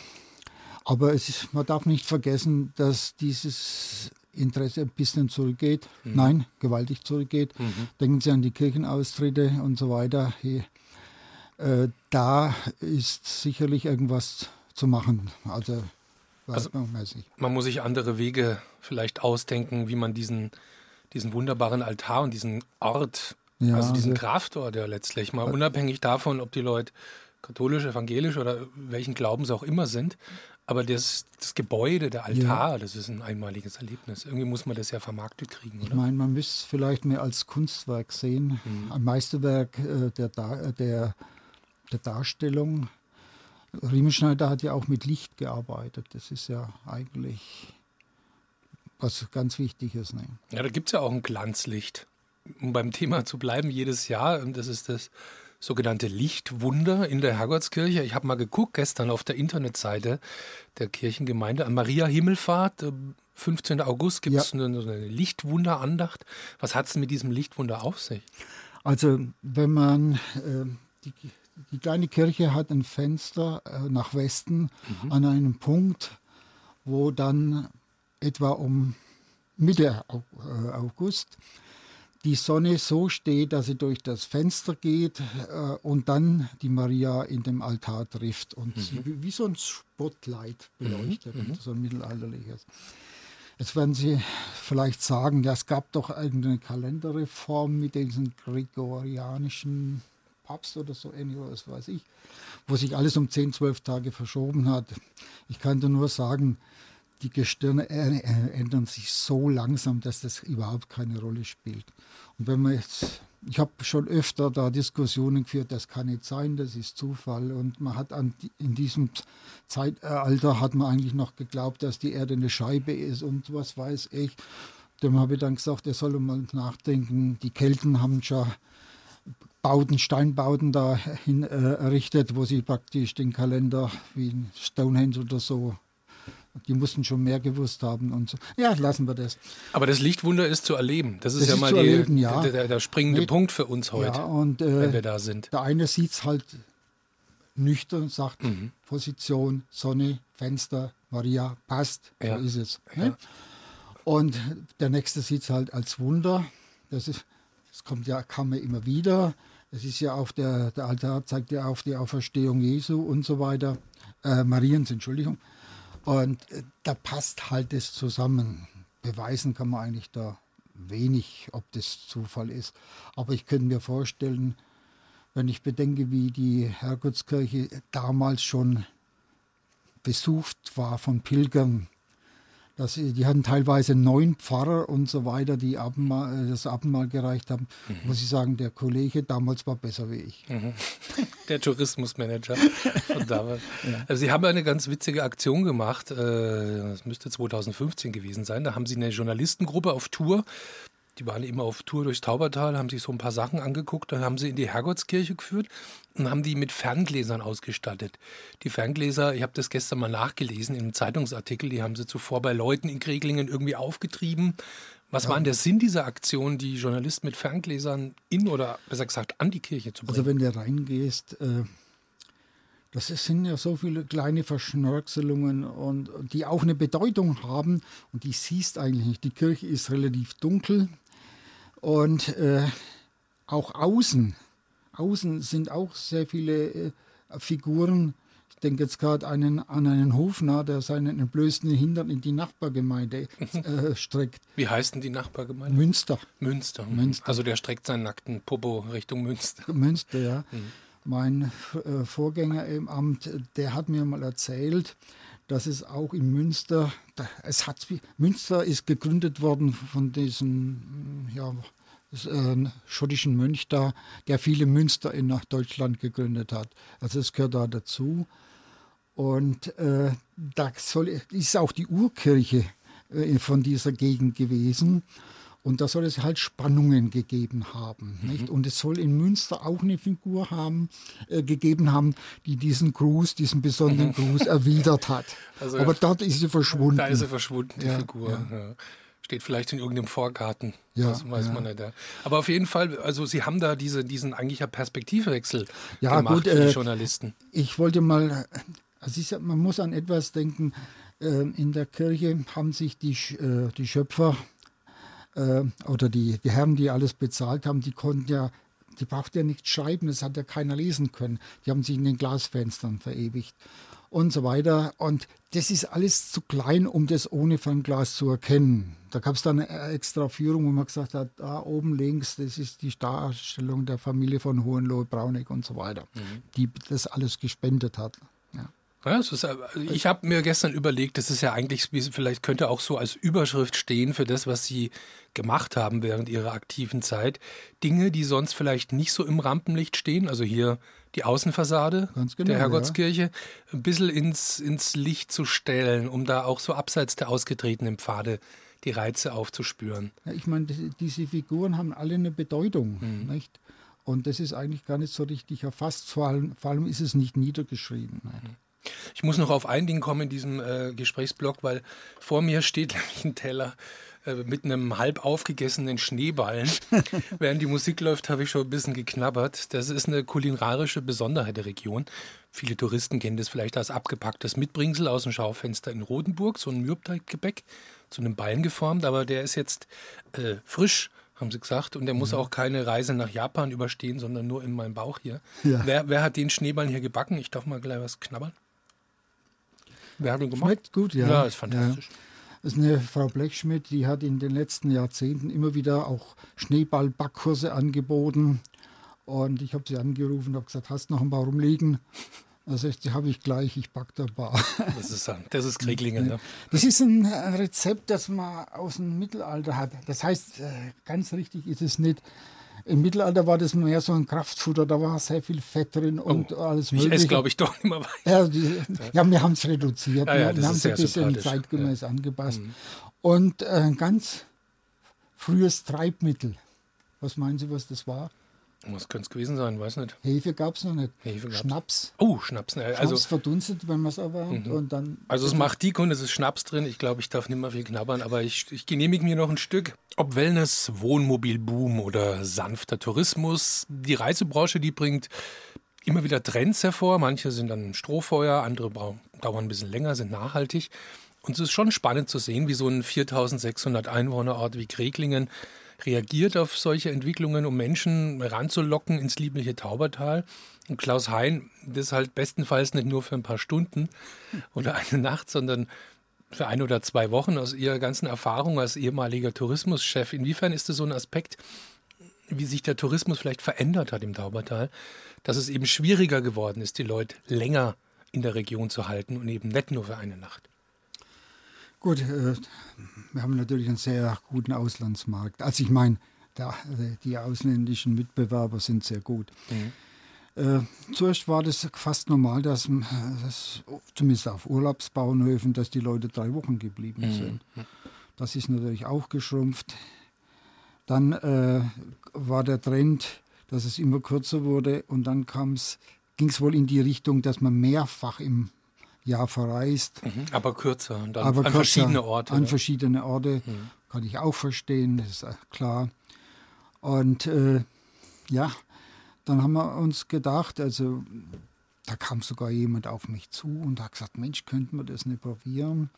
aber ist, man darf nicht vergessen, dass dieses Interesse ein bisschen zurückgeht. Mhm. Nein, gewaltig zurückgeht. Mhm. Denken Sie an die Kirchenaustritte und so weiter. Hier, äh, da ist sicherlich irgendwas zu machen. Also, also man muss sich andere Wege vielleicht ausdenken, wie man diesen, diesen wunderbaren Altar und diesen Ort, ja, also diesen also, Kraftort ja letztlich mal, unabhängig davon, ob die Leute katholisch, evangelisch oder welchen Glauben sie auch immer sind, aber das, das Gebäude, der Altar, ja. das ist ein einmaliges Erlebnis. Irgendwie muss man das ja vermarktet kriegen, oder? Ich meine, man müsste es vielleicht mehr als Kunstwerk sehen, mhm. ein Meisterwerk äh, der, der, der Darstellung Riemenschneider hat ja auch mit Licht gearbeitet. Das ist ja eigentlich was ganz Wichtiges. Ne? Ja, da gibt es ja auch ein Glanzlicht. Um beim Thema zu bleiben, jedes Jahr, das ist das sogenannte Lichtwunder in der Herrgottskirche. Ich habe mal geguckt gestern auf der Internetseite der Kirchengemeinde an Maria Himmelfahrt. 15. August gibt es ja. eine, eine Lichtwunderandacht. Was hat es mit diesem Lichtwunder auf sich? Also, wenn man äh, die die kleine Kirche hat ein Fenster äh, nach Westen mhm. an einem Punkt, wo dann etwa um Mitte äh, August die Sonne so steht, dass sie durch das Fenster geht äh, und dann die Maria in dem Altar trifft und mhm. sie wie so ein Spotlight beleuchtet, mhm. so ein mittelalterliches. Jetzt werden Sie vielleicht sagen, ja, es gab doch irgendeine Kalenderreform mit diesen gregorianischen Papst oder so ähnlich, was weiß ich, wo sich alles um 10, 12 Tage verschoben hat. Ich kann dir nur sagen, die Gestirne ändern sich so langsam, dass das überhaupt keine Rolle spielt. Und wenn man jetzt, ich habe schon öfter da Diskussionen geführt, das kann nicht sein, das ist Zufall. Und man hat an, in diesem Zeitalter hat man eigentlich noch geglaubt, dass die Erde eine Scheibe ist und was weiß ich. Dem habe ich dann gesagt, er soll mal nachdenken. Die Kelten haben schon Bauten, Steinbauten dahin äh, errichtet, wo sie praktisch den Kalender wie in Stonehenge oder so die mussten schon mehr gewusst haben und so. Ja, lassen wir das. Aber das Lichtwunder ist zu erleben. Das ist das ja ist mal die, erleben, ja. Der, der, springende Mit, Punkt für uns heute, ja, und, äh, wenn wir da sind. Der eine sieht es halt nüchtern und sagt, mhm. Position, Sonne, Fenster, Maria, passt, ja. so ist es. Ne? Und der nächste sieht es halt als Wunder. Das, ist, das kommt ja, kam ja immer wieder. Es ist ja auf der, der Altar zeigt ja auf die Auferstehung Jesu und so weiter. Äh, Mariens, Entschuldigung. Und äh, da passt halt das zusammen. Beweisen kann man eigentlich da wenig, ob das Zufall ist. Aber ich könnte mir vorstellen, wenn ich bedenke, wie die Herrgottskirche damals schon besucht war von Pilgern, dass, die hatten teilweise neun Pfarrer und so weiter, die Abendmahl, äh, das Abendmahl gereicht haben. Mhm. Muss ich sagen, der Kollege damals war besser wie ich. Mhm. Der Tourismusmanager von damals. ja. also Sie haben eine ganz witzige Aktion gemacht. Äh, das müsste 2015 gewesen sein. Da haben Sie eine Journalistengruppe auf Tour die waren eben auf Tour durchs Taubertal, haben sich so ein paar Sachen angeguckt, dann haben sie in die Herrgottskirche geführt und haben die mit Ferngläsern ausgestattet. Die Ferngläser, ich habe das gestern mal nachgelesen in einem Zeitungsartikel, die haben sie zuvor bei Leuten in Kreglingen irgendwie aufgetrieben. Was ja. war denn der Sinn dieser Aktion, die Journalisten mit Ferngläsern in oder besser gesagt an die Kirche zu also bringen? Also wenn du reingehst, äh, das sind ja so viele kleine Verschnörkelungen und die auch eine Bedeutung haben und die siehst eigentlich nicht. Die Kirche ist relativ dunkel, und äh, auch außen, außen sind auch sehr viele äh, Figuren. Ich denke jetzt gerade einen, an einen Hofner, der seinen entblößten Hintern in die Nachbargemeinde äh, streckt. Wie heißt denn die Nachbargemeinde? Münster. Münster. Münster. Also der streckt seinen nackten Popo Richtung Münster. Münster, ja. Mhm. Mein äh, Vorgänger im Amt, der hat mir mal erzählt, dass es auch in Münster, es hat, Münster ist gegründet worden von diesem ja, äh, schottischen Mönch da, der viele Münster in Deutschland gegründet hat. Also es gehört da dazu. Und äh, da soll, ist auch die Urkirche äh, von dieser Gegend gewesen. Und da soll es halt Spannungen gegeben haben. Mhm. Und es soll in Münster auch eine Figur haben, äh, gegeben haben, die diesen Gruß, diesen besonderen mhm. Gruß erwidert hat. Also, Aber dort ist sie verschwunden. Da ist sie verschwunden, die ja, Figur. Ja. Steht vielleicht in irgendeinem Vorgarten. Ja, das weiß man nicht. Aber auf jeden Fall, also Sie haben da diese, diesen eigentlich Perspektivwechsel ja, gemacht gut, für die äh, Journalisten. Ich wollte mal, also ich, man muss an etwas denken. Äh, in der Kirche haben sich die, äh, die Schöpfer äh, oder die, die Herren, die alles bezahlt haben, die konnten ja die braucht ja nicht schreiben, das hat ja keiner lesen können. Die haben sich in den Glasfenstern verewigt und so weiter. Und das ist alles zu klein, um das ohne Fernglas zu erkennen. Da gab es dann eine extra Führung, wo man gesagt hat, da oben links, das ist die Darstellung der Familie von Hohenlohe-Brauneck und so weiter, mhm. die das alles gespendet hat. Ja. Ist, also ich habe mir gestern überlegt, das ist ja eigentlich, vielleicht könnte auch so als Überschrift stehen für das, was Sie gemacht haben während Ihrer aktiven Zeit. Dinge, die sonst vielleicht nicht so im Rampenlicht stehen. Also hier die Außenfassade genau, der Herrgottskirche ja. ein bisschen ins, ins Licht zu stellen, um da auch so abseits der ausgetretenen Pfade die Reize aufzuspüren. Ja, ich meine, diese Figuren haben alle eine Bedeutung. Mhm. Nicht? Und das ist eigentlich gar nicht so richtig erfasst. Vor allem, vor allem ist es nicht niedergeschrieben. Mhm. Ich muss noch auf ein Ding kommen in diesem äh, Gesprächsblock, weil vor mir steht nämlich ein Teller äh, mit einem halb aufgegessenen Schneeballen. Während die Musik läuft, habe ich schon ein bisschen geknabbert. Das ist eine kulinarische Besonderheit der Region. Viele Touristen kennen das vielleicht als abgepacktes Mitbringsel aus dem Schaufenster in Rodenburg, so ein Mürbteiggebäck, zu einem Ballen geformt, aber der ist jetzt äh, frisch haben sie gesagt. Und der muss ja. auch keine Reise nach Japan überstehen, sondern nur in meinem Bauch hier. Ja. Wer, wer, hat den Schneeballen hier gebacken? Ich darf mal gleich was knabbern. Wer hat ihn gemacht? Schmeckt gut, ja. Ja, ist fantastisch. Ja. Das ist eine Frau Blechschmidt, die hat in den letzten Jahrzehnten immer wieder auch Schneeballbackurse angeboten. Und ich habe sie angerufen und habe gesagt, hast du noch ein paar rumliegen? Also die habe ich gleich, ich packe da ein paar. Das ist, das ist Krieglingen, ne? Das ist ein Rezept, das man aus dem Mittelalter hat. Das heißt, äh, ganz richtig ist es nicht. Im Mittelalter war das mehr so ein Kraftfutter, da war sehr viel Fett drin und oh, alles mögliche. Ich esse, glaube ich, doch nicht mehr weiter. Ja, ja wir haben es reduziert. Ja, ja, wir haben es ein bisschen zeitgemäß angepasst. Mhm. Und äh, ein ganz frühes Treibmittel. Was meinen Sie, was das war? Was könnte es gewesen sein? Weiß nicht. Hefe gab es noch nicht. Hefe gab's. Schnaps. Oh, Schnaps. Ne? Also, Schnaps verdunstet, wenn man es erwärmt. Mhm. Und dann also es macht die Kunde, es ist Schnaps drin. Ich glaube, ich darf nicht mehr viel knabbern, aber ich, ich genehmige mir noch ein Stück. Ob Wellness, Wohnmobilboom oder sanfter Tourismus, die Reisebranche, die bringt immer wieder Trends hervor. Manche sind dann Strohfeuer, andere dauern ein bisschen länger, sind nachhaltig. Und es ist schon spannend zu sehen, wie so ein 4600 Einwohnerort wie Kreglingen reagiert auf solche Entwicklungen, um Menschen ranzulocken ins liebliche Taubertal. Und Klaus Hein, das halt bestenfalls nicht nur für ein paar Stunden oder eine Nacht, sondern für ein oder zwei Wochen aus ihrer ganzen Erfahrung als ehemaliger Tourismuschef. Inwiefern ist das so ein Aspekt, wie sich der Tourismus vielleicht verändert hat im Taubertal, dass es eben schwieriger geworden ist, die Leute länger in der Region zu halten und eben nicht nur für eine Nacht? Gut, äh, wir haben natürlich einen sehr guten Auslandsmarkt. Also ich meine, die ausländischen Mitbewerber sind sehr gut. Mhm. Äh, zuerst war das fast normal, dass, dass, zumindest auf Urlaubsbauernhöfen, dass die Leute drei Wochen geblieben mhm. sind. Das ist natürlich auch geschrumpft. Dann äh, war der Trend, dass es immer kürzer wurde und dann ging es wohl in die Richtung, dass man mehrfach im Jahr verreist. Mhm, aber kürzer, und dann aber an kürzer, verschiedene Orte. An oder? verschiedene Orte, mhm. kann ich auch verstehen, das ist klar. Und äh, ja, dann haben wir uns gedacht, also da kam sogar jemand auf mich zu und hat gesagt, Mensch, könnten wir das nicht probieren?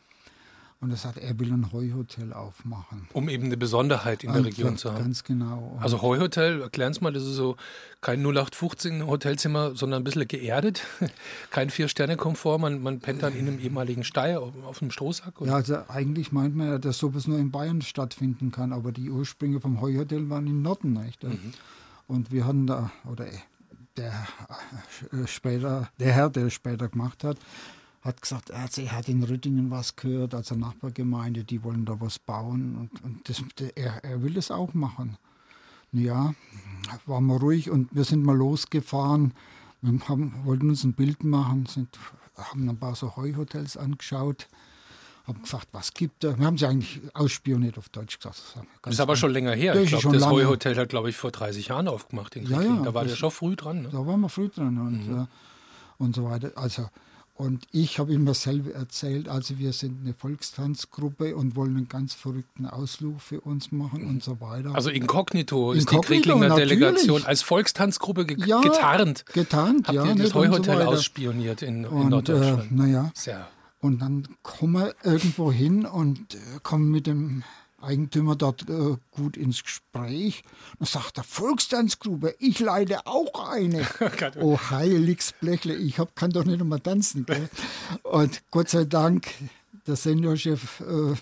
Und er sagt, er will ein Heuhotel aufmachen. Um eben eine Besonderheit in der Region zu haben. Ganz genau. Und also Heuhotel, erklären Sie mal, das ist so kein 0815 Hotelzimmer, sondern ein bisschen geerdet. kein Vier-Sterne-Komfort, man, man pennt dann in einem ehemaligen Steier auf, auf einem Strohsack. Oder? Ja, also eigentlich meint man ja, dass sowas nur in Bayern stattfinden kann, aber die Ursprünge vom Heuhotel waren im Norden. Nicht? Mhm. Und wir hatten da, oder der, äh, später, der Herr, der es später gemacht hat, hat gesagt, er hat in Rüttingen was gehört, also Nachbargemeinde, die wollen da was bauen und, und das, er, er will das auch machen. Ja, waren wir ruhig und wir sind mal losgefahren. Wir haben, wollten uns ein Bild machen, sind, haben ein paar so Heuhotels angeschaut, haben gefragt, was gibt da. Wir haben sie eigentlich ausspioniert auf Deutsch gesagt. Das ist aber schon länger her. ich glaube, das Heuhotel hat, glaube ich, vor 30 Jahren aufgemacht. ja, ja, da war der schon früh dran. Ne? Da waren wir früh dran und, mhm. äh, und so weiter. Also und ich habe immer selber erzählt, also wir sind eine Volkstanzgruppe und wollen einen ganz verrückten Ausflug für uns machen und so weiter. Also inkognito, ist die Kriglinger Delegation als Volkstanzgruppe ge ja, getarnt. Getarnt, Habt ja. Ihr das Heuhotel so ausspioniert in, in und, äh, Norddeutschland. Äh, naja. Und dann kommen wir irgendwo hin und äh, kommen mit dem Eigentümer dort äh, gut ins Gespräch. Dann sagt der Volkstanzgruppe, ich leite auch eine. oh, heiliges Blechle, ich hab, kann doch nicht einmal tanzen. Gell? Und Gott sei Dank, der Seniorchef äh,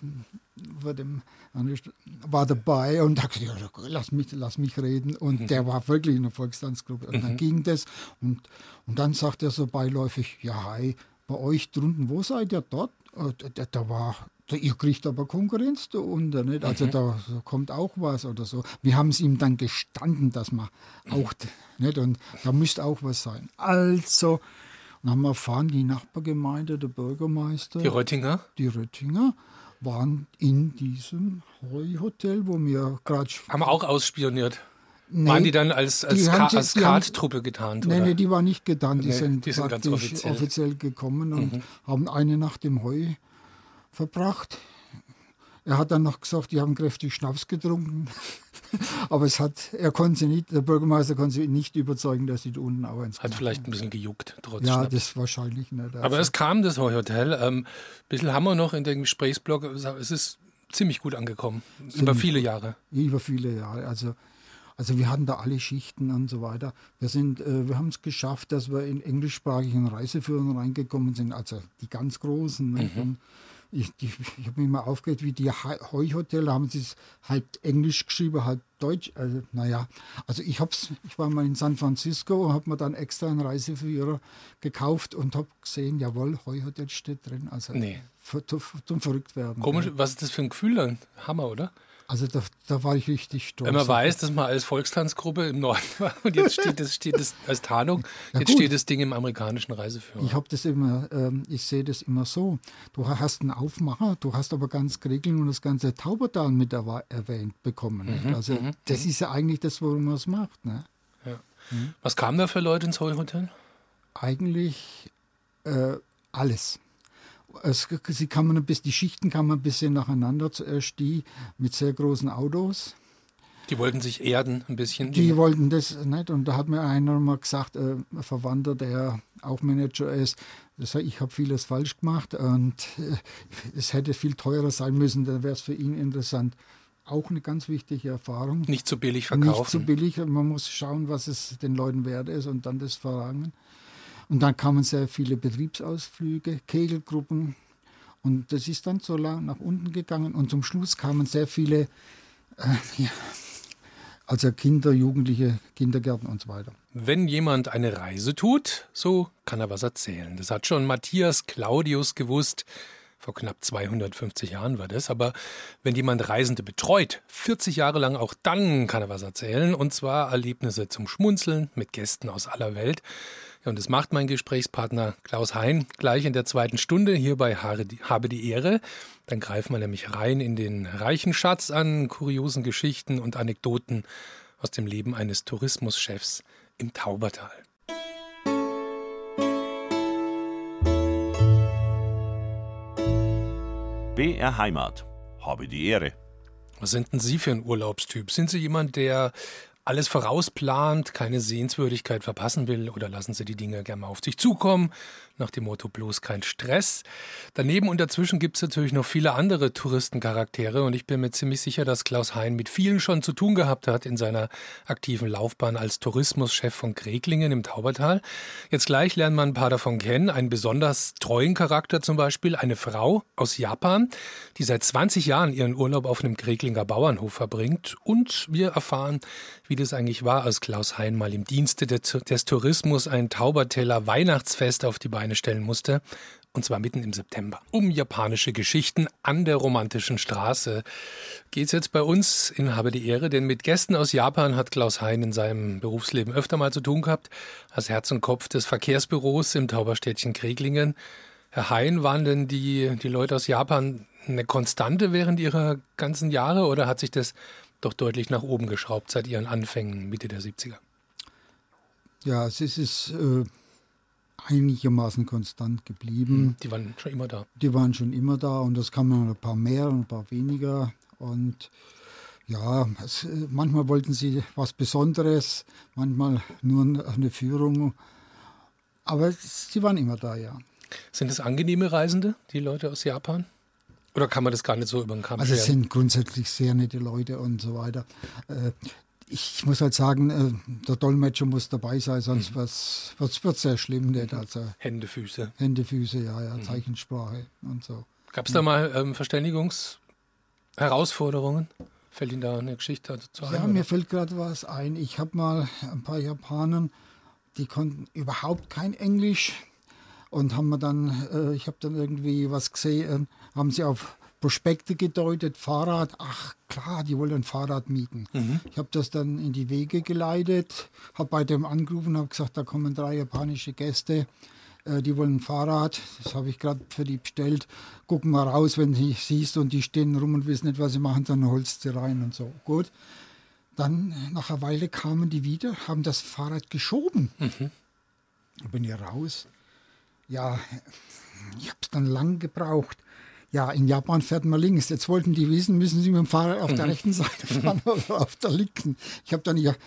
war dabei und hat gesagt, ja, lass, mich, lass mich reden. Und mhm. der war wirklich in der Volkstanzgruppe. Und dann mhm. ging das. Und, und dann sagt er so beiläufig, ja, hi, bei euch drunten, wo seid ihr dort? Da, da war ihr kriegt aber Konkurrenz da unten, nicht? Also mhm. da kommt auch was oder so. Wir haben es ihm dann gestanden, dass man auch, nicht? Und da müsste auch was sein. Also, dann haben wir erfahren, die Nachbargemeinde, der Bürgermeister. Die Röttinger? Die Röttinger waren in diesem Hotel, wo wir gerade. Haben wir auch ausspioniert. Nee, waren die dann als, als, Ka als Karttruppe getarnt? Nein, nee, die waren nicht getarnt. Die nee, sind, die sind ganz offiziell. offiziell gekommen und mhm. haben eine Nacht im Heu verbracht. Er hat dann noch gesagt, die haben kräftig Schnaps getrunken. Aber es hat, er konnte sie nicht, der Bürgermeister konnte sie nicht überzeugen, dass sie da unten auch ins Hat vielleicht ein bisschen gejuckt, trotz Ja, Schnaps. das wahrscheinlich nicht. Aber es kam das Hotel. Ähm, ein bisschen haben wir noch in dem Gesprächsblock. Es ist ziemlich gut angekommen. Ziemlich über viele Jahre. Über viele Jahre. Also, also wir hatten da alle Schichten und so weiter. Wir, äh, wir haben es geschafft, dass wir in englischsprachigen Reiseführern reingekommen sind. Also die ganz großen. Mhm ich, ich, ich habe mich mal aufgeregt, wie die Heuhotel, haben sie es halb Englisch geschrieben, halb Deutsch. Also, naja, also ich hab's, ich war mal in San Francisco, habe mir dann extra einen Reiseführer gekauft und habe gesehen, jawohl, Heuhotel steht drin. Also nee. zum verrückt werden. Komisch, was ist das für ein Gefühl dann? Hammer, oder? Also da, da, war ich richtig stolz. Wenn man weiß, dass man als Volkstanzgruppe im Norden war und jetzt steht das, steht das als Tarnung, ja, jetzt gut. steht das Ding im amerikanischen Reiseführer. Ich habe das immer, ähm, ich sehe das immer so. Du hast einen Aufmacher, du hast aber ganz Gregeln und das ganze Taubertal mit erwähnt bekommen. Mhm, also mhm, das mhm. ist ja eigentlich das, worum man es macht. Ne? Ja. Mhm. Was kamen da für Leute ins Heuhotel? Eigentlich äh, alles es, sie kann man ein bisschen, die Schichten kann man ein bisschen nacheinander. Zuerst die mit sehr großen Autos. Die wollten sich erden ein bisschen. Die wollten das nicht. Und da hat mir einer mal gesagt, äh, ein Verwandter, der auch Manager ist, das heißt, ich habe vieles falsch gemacht und äh, es hätte viel teurer sein müssen, dann wäre es für ihn interessant. Auch eine ganz wichtige Erfahrung. Nicht zu billig verkaufen. Nicht zu billig. Man muss schauen, was es den Leuten wert ist und dann das verlangen. Und dann kamen sehr viele Betriebsausflüge, Kegelgruppen. Und das ist dann so lang nach unten gegangen. Und zum Schluss kamen sehr viele, äh, ja, also Kinder, Jugendliche, Kindergärten und so weiter. Wenn jemand eine Reise tut, so kann er was erzählen. Das hat schon Matthias Claudius gewusst. Vor knapp 250 Jahren war das. Aber wenn jemand Reisende betreut, 40 Jahre lang, auch dann kann er was erzählen. Und zwar Erlebnisse zum Schmunzeln mit Gästen aus aller Welt. Ja, und das macht mein Gesprächspartner Klaus Hein gleich in der zweiten Stunde hier bei Habe die Ehre. Dann greifen wir nämlich rein in den reichen Schatz an kuriosen Geschichten und Anekdoten aus dem Leben eines Tourismuschefs im Taubertal. BR Heimat. Habe die Ehre. Was sind denn Sie für ein Urlaubstyp? Sind Sie jemand, der alles vorausplant, keine Sehenswürdigkeit verpassen will oder lassen Sie die Dinge gerne mal auf sich zukommen, nach dem Motto bloß kein Stress. Daneben und dazwischen gibt es natürlich noch viele andere Touristencharaktere und ich bin mir ziemlich sicher, dass Klaus Hein mit vielen schon zu tun gehabt hat in seiner aktiven Laufbahn als Tourismuschef von Kreglingen im Taubertal. Jetzt gleich lernen wir ein paar davon kennen. Einen besonders treuen Charakter zum Beispiel, eine Frau aus Japan, die seit 20 Jahren ihren Urlaub auf einem Kreglinger Bauernhof verbringt und wir erfahren, wie das eigentlich war, als Klaus Hein mal im Dienste des Tourismus ein Tauberteller Weihnachtsfest auf die Beine Beine stellen musste. Und zwar mitten im September. Um japanische Geschichten an der romantischen Straße geht es jetzt bei uns in Habe die Ehre, denn mit Gästen aus Japan hat Klaus Hein in seinem Berufsleben öfter mal zu tun gehabt, als Herz und Kopf des Verkehrsbüros im Tauberstädtchen Kreglingen. Herr Hein, waren denn die, die Leute aus Japan eine Konstante während ihrer ganzen Jahre oder hat sich das doch deutlich nach oben geschraubt seit ihren Anfängen Mitte der 70er? Ja, es ist. Äh einigermaßen konstant geblieben. Hm, die waren schon immer da. Die waren schon immer da und das kamen ein paar mehr und ein paar weniger. Und ja, es, manchmal wollten sie was Besonderes, manchmal nur eine Führung. Aber sie waren immer da, ja. Sind es angenehme Reisende, die Leute aus Japan? Oder kann man das gar nicht so über den Kamm Also es sind grundsätzlich sehr nette Leute und so weiter. Äh, ich muss halt sagen, äh, der Dolmetscher muss dabei sein, sonst mhm. wird es sehr schlimm. Nicht? Mhm. Also, Hände, Füße. Hände, Füße, ja, ja, mhm. Zeichensprache und so. Gab es da mal ähm, Verständigungsherausforderungen? Fällt Ihnen da eine Geschichte dazu ein? Ja, oder? mir fällt gerade was ein. Ich habe mal ein paar Japaner, die konnten überhaupt kein Englisch und haben mir dann, äh, ich habe dann irgendwie was gesehen, haben sie auf Prospekte gedeutet, Fahrrad, ach klar, die wollen ein Fahrrad mieten. Mhm. Ich habe das dann in die Wege geleitet, habe bei dem angerufen und habe gesagt, da kommen drei japanische Gäste, äh, die wollen ein Fahrrad, das habe ich gerade für die bestellt. Gucken mal raus, wenn du siehst und die stehen rum und wissen nicht, was sie machen, dann holst du sie rein und so. Gut. Dann nach einer Weile kamen die wieder, haben das Fahrrad geschoben. Mhm. Bin ich raus. Ja, ich habe es dann lang gebraucht ja, in Japan fährt man links. Jetzt wollten die wissen, müssen sie mit dem Fahrrad auf der mhm. rechten Seite fahren oder auf der linken. Ich habe dann ihr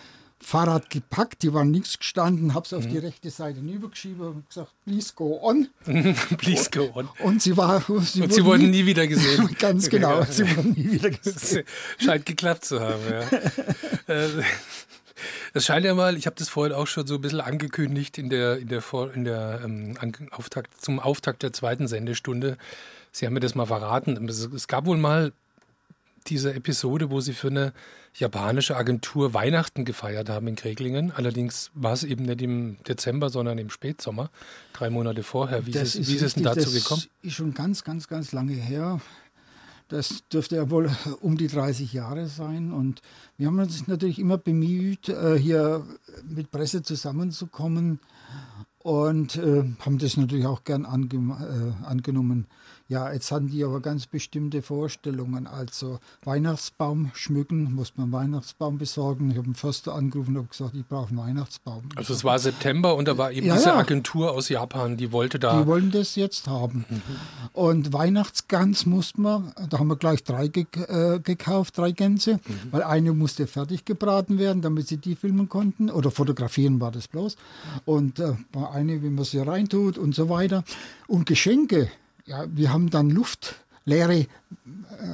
Fahrrad gepackt, die waren links gestanden, habe es auf mhm. die rechte Seite hinübergeschieben und gesagt, please go on. please go on. Und sie war. Sie und sie wurden nie, wieder gesehen. Ganz genau, sie wurden nie wieder gesehen. Scheint geklappt zu haben, ja. Äh, es scheint ja mal, ich habe das vorhin auch schon so ein bisschen angekündigt in der, in der, in der ähm, Auftakt, zum Auftakt der zweiten Sendestunde, Sie haben mir das mal verraten. Es gab wohl mal diese Episode, wo Sie für eine japanische Agentur Weihnachten gefeiert haben in Kreglingen. Allerdings war es eben nicht im Dezember, sondern im Spätsommer, drei Monate vorher. Wie, ist, es, wie ist es denn dazu gekommen? Das ist schon ganz, ganz, ganz lange her. Das dürfte ja wohl um die 30 Jahre sein. Und wir haben uns natürlich immer bemüht, äh, hier mit Presse zusammenzukommen und äh, haben das natürlich auch gern ange äh, angenommen. Ja, jetzt haben die aber ganz bestimmte Vorstellungen. Also Weihnachtsbaum schmücken, muss man einen Weihnachtsbaum besorgen. Ich habe den Förster angerufen und habe gesagt, ich brauche einen Weihnachtsbaum. Also es war September und da war eben ja, diese ja. Agentur aus Japan, die wollte da... Die wollen das jetzt haben. Mhm. Und Weihnachtsgans musste man, da haben wir gleich drei ge äh, gekauft, drei Gänse, mhm. weil eine musste fertig gebraten werden, damit sie die filmen konnten. Oder fotografieren war das bloß. Und äh, eine, wie man sie reintut und so weiter. Und Geschenke ja, wir haben dann luftleere äh,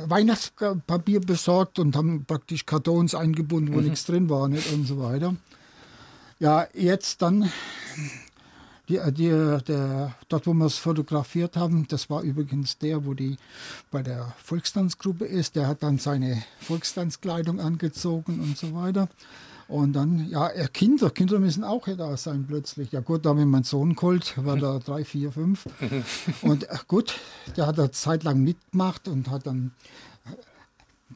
Weihnachtspapier besorgt und haben praktisch Kartons eingebunden, wo mhm. nichts drin war nicht, und so weiter. Ja, jetzt dann, die, die, der, dort wo wir es fotografiert haben, das war übrigens der, wo die bei der Volkstanzgruppe ist, der hat dann seine Volkstanzkleidung angezogen und so weiter. Und dann, ja, Kinder, Kinder müssen auch da sein plötzlich. Ja gut, da habe ich meinen Sohn geholt, war da drei, vier, fünf. Und gut, der hat da zeitlang mitgemacht und hat dann,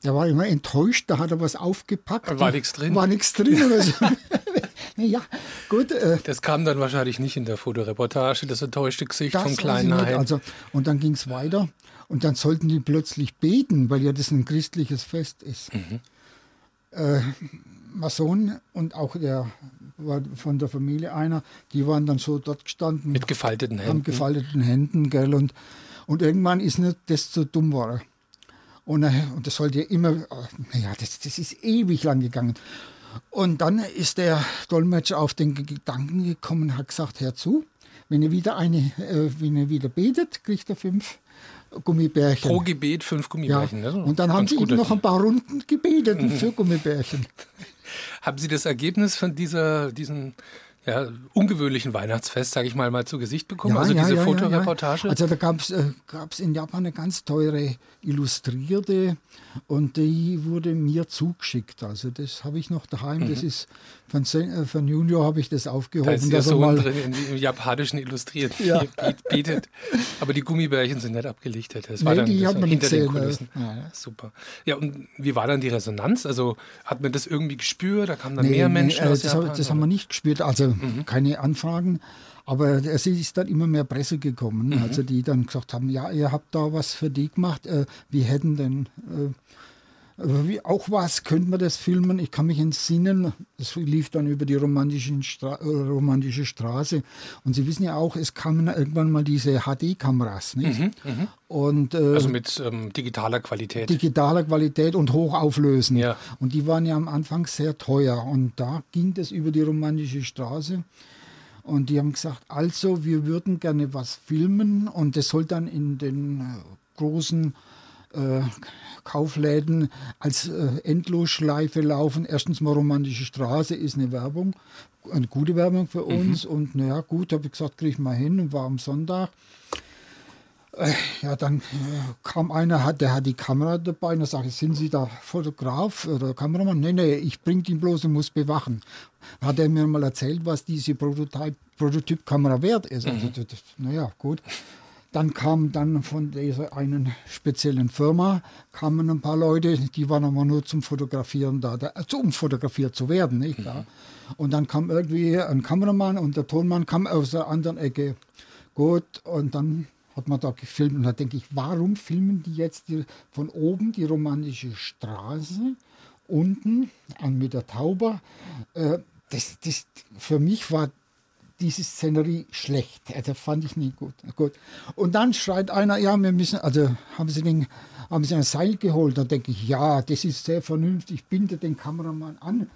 der war immer enttäuscht, da hat er was aufgepackt. War nichts drin. War nichts drin. ja, gut. Äh, das kam dann wahrscheinlich nicht in der Fotoreportage, das enttäuschte Gesicht vom kleinen Hein. Also, und dann ging es weiter und dann sollten die plötzlich beten, weil ja das ein christliches Fest ist. Mhm. Äh, Mason und auch der war von der Familie einer, die waren dann so dort gestanden. Mit gefalteten Händen. Mit gefalteten Händen, gell, und, und irgendwann ist nicht das zu dumm war. Und, äh, und das sollte ja immer, äh, naja, das, das ist ewig lang gegangen. Und dann ist der Dolmetscher auf den Gedanken gekommen und hat gesagt, hör zu, wenn ihr wieder eine, äh, wenn ihr wieder betet, kriegt er fünf Gummibärchen. Pro Gebet fünf Gummibärchen. Ja. Und dann haben sie noch ein paar Runden gebetet mhm. für Gummibärchen. Haben Sie das Ergebnis von dieser, diesen ja, ungewöhnlichen Weihnachtsfest, sage ich mal, mal zu Gesicht bekommen? Ja, also ja, diese ja, Fotoreportage? Also da gab es äh, in Japan eine ganz teure Illustrierte und die wurde mir zugeschickt. Also das habe ich noch daheim. Mhm. Das ist von, äh, von Junior habe ich das aufgehoben. Da ist Sohn mal drin im japanischen Illustrierten ja. bietet. Aber die Gummibärchen sind nicht abgelichtet. Das war dann die das hat man hinter den Kulissen. Ja. Super. Ja, und wie war dann die Resonanz? Also hat man das irgendwie gespürt? Da kamen dann nee, mehr Menschen nee, aus das, Japan, das haben wir nicht gespürt. Also mhm. keine Anfragen. Aber es ist dann immer mehr Presse gekommen, mhm. also die dann gesagt haben, ja, ihr habt da was für die gemacht, äh, wir hätten denn äh, wie, auch was, könnte man das filmen? Ich kann mich entsinnen, das lief dann über die Stra äh, romantische Straße. Und Sie wissen ja auch, es kamen irgendwann mal diese HD-Kameras. Mhm, mhm, und, äh, also mit ähm, digitaler Qualität. Digitaler Qualität und hochauflösend. Ja. Und die waren ja am Anfang sehr teuer. Und da ging das über die romantische Straße. Und die haben gesagt, also wir würden gerne was filmen und das soll dann in den äh, großen äh, Kaufläden als äh, Endlosschleife laufen. Erstens mal romantische Straße ist eine Werbung, eine gute Werbung für mhm. uns. Mhm. Und naja, gut, habe ich gesagt, kriege ich mal hin und war am Sonntag. Äh, ja, dann äh, kam einer, der hat die Kamera dabei und da sage ich, sind Sie da Fotograf oder Kameramann? Nee, nee, ich bringe ihn bloß und muss bewachen. Hat er mir mal erzählt, was diese Prototyp-Kamera wert ist. Also, mhm. naja, gut. Dann kam dann von dieser einen speziellen Firma kamen ein paar Leute, die waren aber nur zum Fotografieren da, da also um fotografiert zu werden, nicht da. Mhm. Und dann kam irgendwie ein Kameramann und der Tonmann kam aus der anderen Ecke. Gut, und dann hat man da gefilmt und da denke ich, warum filmen die jetzt die, von oben die romantische Straße, unten an mit der Tauber? Äh, das, das, für mich war diese Szenerie schlecht. Also fand ich nicht gut. gut. Und dann schreit einer, ja, wir müssen, also haben sie, den, haben sie ein Seil geholt. Da denke ich, ja, das ist sehr vernünftig, binde den Kameramann an,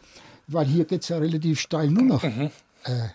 weil hier geht es ja relativ steil nur noch. Mhm. Äh,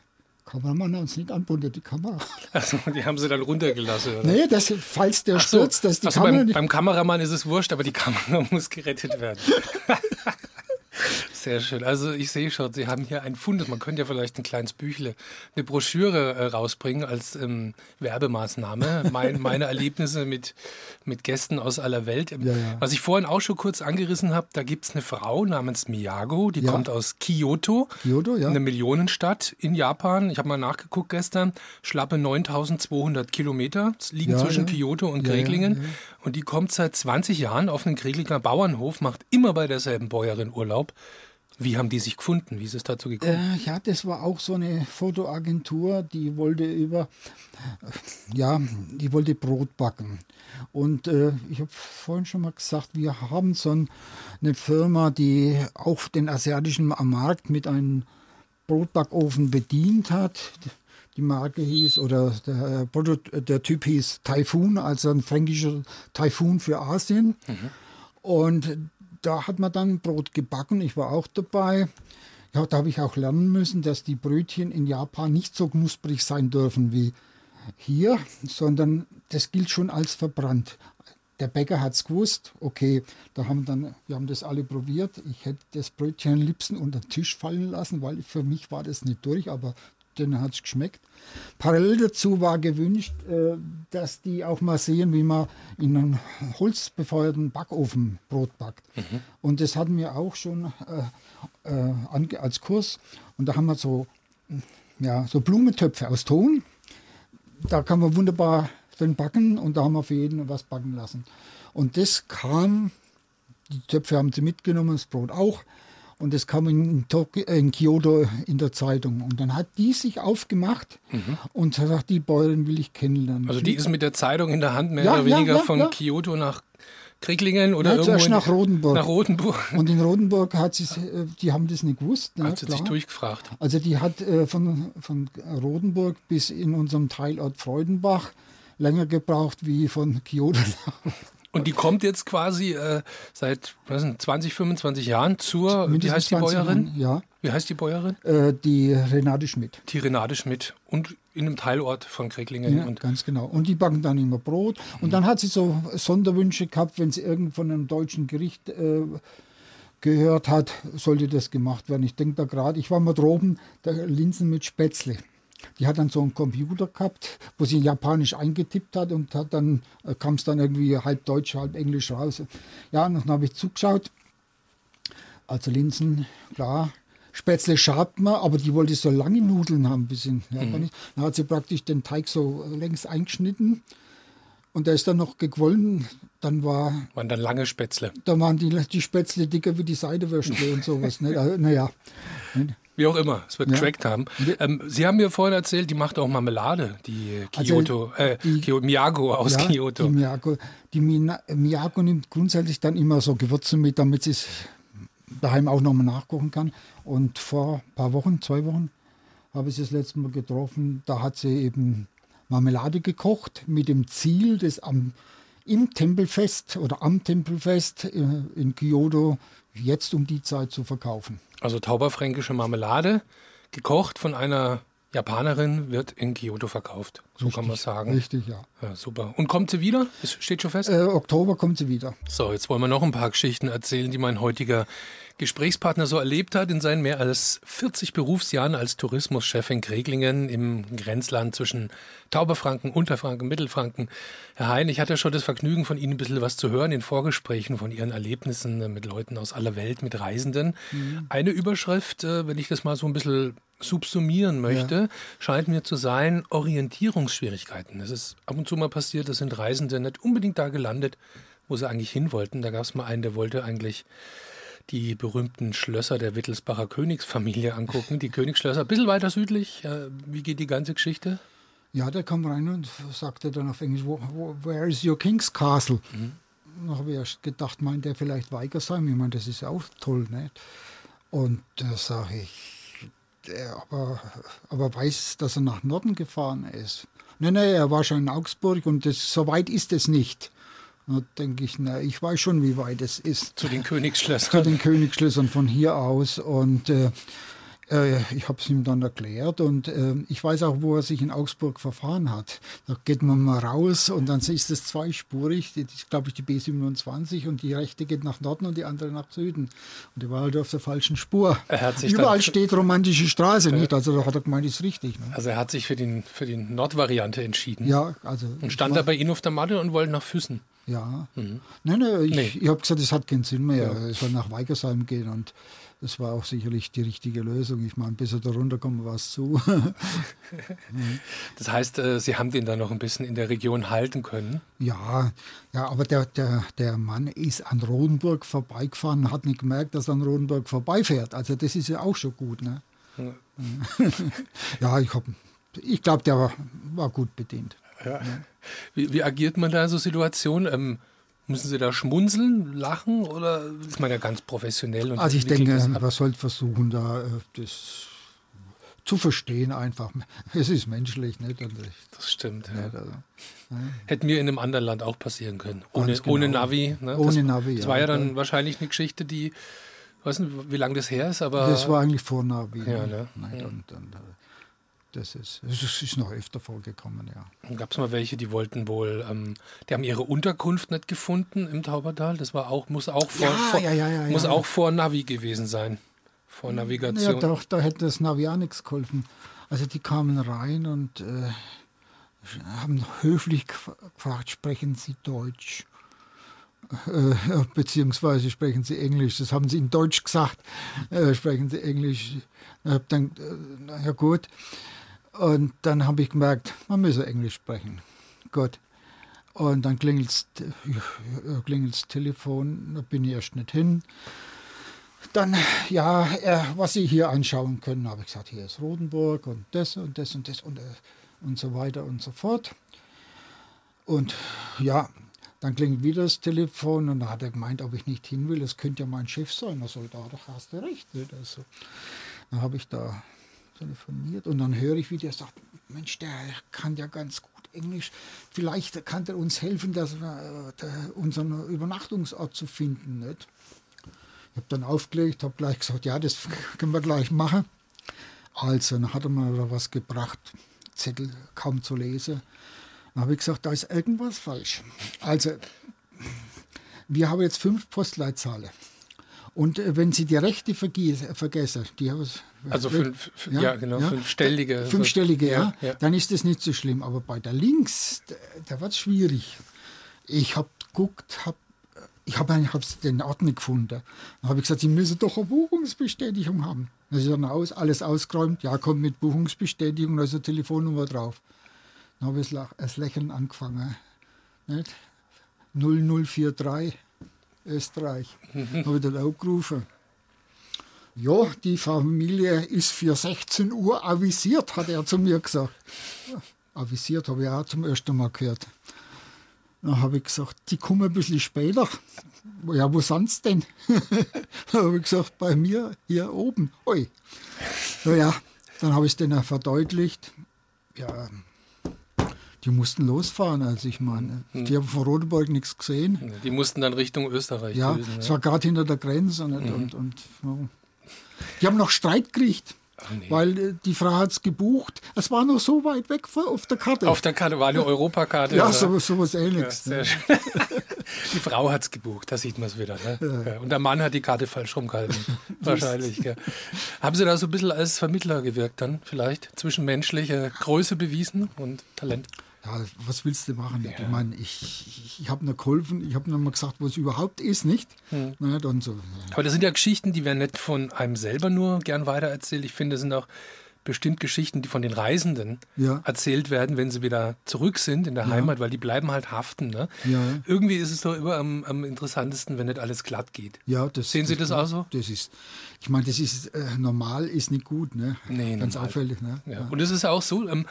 Kameramann hat uns nicht anbundet, die Kamera. Also, die haben sie dann runtergelassen, oder? Nee, das, falls der so, stürzt, dass die also Kamera... Beim, beim Kameramann ist es wurscht, aber die Kamera muss gerettet werden. Sehr schön. Also ich sehe schon, Sie haben hier ein Fundes. Man könnte ja vielleicht ein kleines Büchle, eine Broschüre äh, rausbringen als ähm, Werbemaßnahme. Mein, meine Erlebnisse mit, mit Gästen aus aller Welt. Ja, ja. Was ich vorhin auch schon kurz angerissen habe, da gibt es eine Frau namens Miyago, die ja. kommt aus Kyoto, Kyoto ja. eine Millionenstadt in Japan. Ich habe mal nachgeguckt gestern, schlappe 9200 Kilometer liegen zwischen Kyoto und Kreglingen. Und die kommt seit 20 Jahren auf einen Kreglinger Bauernhof, macht immer bei derselben Bäuerin Urlaub. Wie haben die sich gefunden? Wie ist es dazu gekommen? Äh, ja, das war auch so eine Fotoagentur, die wollte über, ja, die wollte Brot backen. Und äh, ich habe vorhin schon mal gesagt, wir haben so ein, eine Firma, die auch den asiatischen Markt mit einem Brotbackofen bedient hat. Die Marke hieß oder der, der Typ hieß Typhoon, also ein fränkischer Typhoon für Asien. Mhm. Und da hat man dann Brot gebacken. Ich war auch dabei. Ja, da habe ich auch lernen müssen, dass die Brötchen in Japan nicht so knusprig sein dürfen wie hier, sondern das gilt schon als verbrannt. Der Bäcker hat es gewusst, okay, da haben dann, wir haben das alle probiert. Ich hätte das Brötchen am liebsten unter den Tisch fallen lassen, weil für mich war das nicht durch, aber denen hat es geschmeckt. Parallel dazu war gewünscht, äh, dass die auch mal sehen, wie man in einem holzbefeuerten Backofen Brot backt. Mhm. Und das hatten wir auch schon äh, äh, als Kurs. Und da haben wir so, ja, so Blumentöpfe aus Ton. Da kann man wunderbar drin backen und da haben wir für jeden was backen lassen. Und das kam, die Töpfe haben sie mitgenommen, das Brot auch. Und das kam in, Tokio, in Kyoto in der Zeitung. Und dann hat die sich aufgemacht mhm. und hat gesagt, die Bäuerin will ich kennenlernen. Also die ist mit der Zeitung in der Hand mehr ja, oder weniger ja, ja, von Kyoto nach Krieglingen oder ja, irgendwo nach Rodenburg. nach Rodenburg. Und in Rodenburg hat sie, äh, die haben das nicht gewusst. Ne, hat sie sich durchgefragt. Also die hat äh, von, von Rodenburg bis in unserem Teilort Freudenbach länger gebraucht wie von Kyoto und die kommt jetzt quasi äh, seit was sind, 20, 25 Jahren zur, wie heißt die Bäuerin? Jahren, ja. Wie heißt die Bäuerin? Äh, die Renate Schmidt. Die Renate Schmidt und in einem Teilort von Kreklingen. Ja, und ganz genau. Und die backen dann immer Brot. Und mhm. dann hat sie so Sonderwünsche gehabt, wenn sie irgend von einem deutschen Gericht äh, gehört hat, sollte das gemacht werden. Ich denke da gerade, ich war mal droben, der Linsen mit Spätzle. Die hat dann so einen Computer gehabt, wo sie Japanisch eingetippt hat und hat dann äh, kam es dann irgendwie halb Deutsch, halb Englisch raus. Ja, und dann habe ich zugeschaut. Also Linsen, klar. Spätzle schabt man, aber die wollte so lange Nudeln haben, bisschen. Mhm. Dann hat sie praktisch den Teig so längs eingeschnitten und der ist dann noch gequollen. Dann war. Waren dann lange Spätzle. Da waren die, die Spätzle dicker wie die Seidewürstle und sowas. Ne? Naja. Wie auch immer, es wird ja. gecrackt haben. Ähm, Sie haben mir vorhin erzählt, die macht auch Marmelade, die also Kyoto, also, äh, die, Miyako aus ja, Kyoto. Die Miyako, die Miyako nimmt grundsätzlich dann immer so Gewürze mit, damit sie es daheim auch nochmal nachkochen kann. Und vor ein paar Wochen, zwei Wochen, habe ich sie das letzte Mal getroffen. Da hat sie eben Marmelade gekocht mit dem Ziel, das am, im Tempelfest oder am Tempelfest äh, in Kyoto jetzt um die Zeit zu verkaufen. Also tauberfränkische Marmelade, gekocht von einer Japanerin, wird in Kyoto verkauft. So richtig, kann man sagen. Richtig, ja. ja. Super. Und kommt sie wieder? Es steht schon fest? Äh, Oktober kommt sie wieder. So, jetzt wollen wir noch ein paar Geschichten erzählen, die mein heutiger Gesprächspartner so erlebt hat in seinen mehr als 40 Berufsjahren als Tourismuschef in Kreglingen im Grenzland zwischen Tauberfranken, Unterfranken, Mittelfranken. Herr Hein, ich hatte schon das Vergnügen, von Ihnen ein bisschen was zu hören in Vorgesprächen von Ihren Erlebnissen mit Leuten aus aller Welt, mit Reisenden. Mhm. Eine Überschrift, äh, wenn ich das mal so ein bisschen subsumieren möchte, ja. scheint mir zu sein Orientierungsschwierigkeiten. Es ist ab und zu mal passiert, dass sind Reisende nicht unbedingt da gelandet, wo sie eigentlich hin wollten. Da gab es mal einen, der wollte eigentlich die berühmten Schlösser der Wittelsbacher Königsfamilie angucken. Die Königsschlösser, ein bisschen weiter südlich. Wie geht die ganze Geschichte? Ja, der kam rein und sagte dann auf Englisch, where is your King's Castle? Mhm. Da habe ich erst gedacht, meint er vielleicht Weigersheim? Ich meine, das ist auch toll, nicht? Und da sage ich, der aber, aber weiß, dass er nach Norden gefahren ist. Nein, nein, er war schon in Augsburg und das, so weit ist es nicht. Da denke ich, na, ich weiß schon, wie weit es ist. Zu den Königsschlössern. Zu den Königsschlössern von hier aus. Und äh, Äh, ich habe es ihm dann erklärt und äh, ich weiß auch, wo er sich in Augsburg verfahren hat. Da geht man mal raus und dann ist es zweispurig. Das ist, glaube ich, die B27 und die rechte geht nach Norden und die andere nach Süden. Und er war halt auf der falschen Spur. Überall steht romantische Straße, nicht? Also da hat er gemeint, ist richtig. Ne? Also er hat sich für, den, für die Nordvariante entschieden. Ja, also. Und stand da bei Ihnen auf der Matte und wollte nach Füssen. Ja. Mhm. Nein, nein, ich, nee. ich habe gesagt, es hat keinen Sinn mehr. Ja. Es soll nach Weigersheim gehen und das war auch sicherlich die richtige Lösung. Ich meine, bis er da runterkommen, war es zu. das heißt, äh, Sie haben den dann noch ein bisschen in der Region halten können? Ja, ja aber der, der, der Mann ist an Rodenburg vorbeigefahren und hat nicht gemerkt, dass er an Rodenburg vorbeifährt. Also das ist ja auch schon gut. Ne? Ja, ja ich, ich glaube, der war, war gut bedient. Ja. Wie, wie, agiert man da in so Situationen? Ähm, Müssen Sie da schmunzeln, lachen oder ist man ja ganz professionell? also ich denke, man sollte versuchen, da äh, das zu verstehen einfach. Es ist menschlich, nicht? das stimmt. Ja. Also, ja. Hätte mir in einem anderen Land auch passieren können. Ohne, genau. ohne Navi. Ne? Ohne das, Navi, Das war ja dann wahrscheinlich eine Geschichte, die, ich weiß nicht, wie lange das her ist, aber. Das war eigentlich vor Navi. Ja, ne? Nein, und, und, das ist, das ist noch öfter vorgekommen, ja. Gab es mal welche, die wollten wohl, ähm, die haben ihre Unterkunft nicht gefunden im Taubertal. Das war auch, muss auch vor, ja, vor ja, ja, muss auch vor Navi gewesen sein. Vor Navigation. Ja, da, da hätte das Navi auch nichts geholfen. Also die kamen rein und äh, haben höflich gefragt, sprechen Sie Deutsch? Äh, beziehungsweise sprechen Sie Englisch. Das haben sie in Deutsch gesagt. Äh, sprechen Sie Englisch. Ich habe dann, äh, ja gut. Und dann habe ich gemerkt, man müsse Englisch sprechen. Gut. Und dann klingelt das Telefon, da bin ich erst nicht hin. Dann, ja, äh, was Sie hier anschauen können, habe ich gesagt, hier ist Rodenburg und das und das und das und, äh, und so weiter und so fort. Und ja, dann klingelt wieder das Telefon und da hat er gemeint, ob ich nicht hin will, das könnte ja mein Chef sein. Er soll da, doch hast du recht. Also, dann habe ich da telefoniert und dann höre ich, wie der sagt, Mensch, der kann ja ganz gut Englisch, vielleicht kann er uns helfen, dass wir, äh, unseren Übernachtungsort zu finden. Nicht? Ich habe dann aufgelegt, habe gleich gesagt, ja, das können wir gleich machen. Also, dann hat er mir da was gebracht, Zettel kaum zu lesen. Dann habe ich gesagt, da ist irgendwas falsch. Also, wir haben jetzt fünf Postleitzahlen. Und äh, wenn Sie die Rechte vergessen, die also fünf, ja, ja, genau, ja, fünfstellige. Fünfstellige, ja, ja, dann ist das nicht so schlimm. Aber bei der Links, da, da wird es schwierig. Ich habe geguckt, hab, ich habe hab den Ort nicht gefunden. Dann habe ich gesagt, Sie müssen doch eine Buchungsbestätigung haben. Dann ist dann aus, alles ausgeräumt. Ja, kommt mit Buchungsbestätigung, da ist eine Telefonnummer drauf. Dann habe ich das Lächeln angefangen. Nicht? 0043. Österreich. Mhm. habe ich dann auch gerufen. Ja, die Familie ist für 16 Uhr avisiert, hat er zu mir gesagt. Avisiert habe ich auch zum ersten Mal gehört. Dann habe ich gesagt, die kommen ein bisschen später. Ja, wo sonst denn? dann habe ich gesagt, bei mir hier oben. Ui. Naja, dann habe ich es denen verdeutlicht. Ja, die mussten losfahren. Also ich meine, mhm. die haben von Rodeburg nichts gesehen. Die mussten dann Richtung Österreich. Ja, es war gerade hinter der Grenze. Und, mhm. und, und. Die haben noch Streit gekriegt. Nee. Weil äh, die Frau hat es gebucht. Es war noch so weit weg auf der Karte. Auf der Karte war eine Europakarte. Ja, so, so was ähnliches. Ja, die Frau hat es gebucht, da sieht man es wieder. Ne? Ja. Und der Mann hat die Karte falsch rumgehalten. Wahrscheinlich. Gell. Haben Sie da so ein bisschen als Vermittler gewirkt dann vielleicht? Zwischenmenschliche Größe bewiesen und Talent? Ja, was willst du machen? Ja. Ich meine, ich, ich, ich habe nur geholfen, ich habe nur mal gesagt, wo es überhaupt ist, nicht? Hm. Na, dann so, Aber das sind ja Geschichten, die werden nicht von einem selber nur gern weitererzählt. Ich finde, es sind auch bestimmt Geschichten, die von den Reisenden ja. erzählt werden, wenn sie wieder zurück sind in der ja. Heimat, weil die bleiben halt haften. Ne? Ja. Irgendwie ist es doch immer am, am, interessantesten, wenn nicht alles glatt geht. Ja, das, Sehen Sie das, das auch so? Das ist, ich meine, das ist äh, normal, ist nicht gut, ne? Nee, Ganz normal. auffällig, ne? Und es ist auch so, ähm,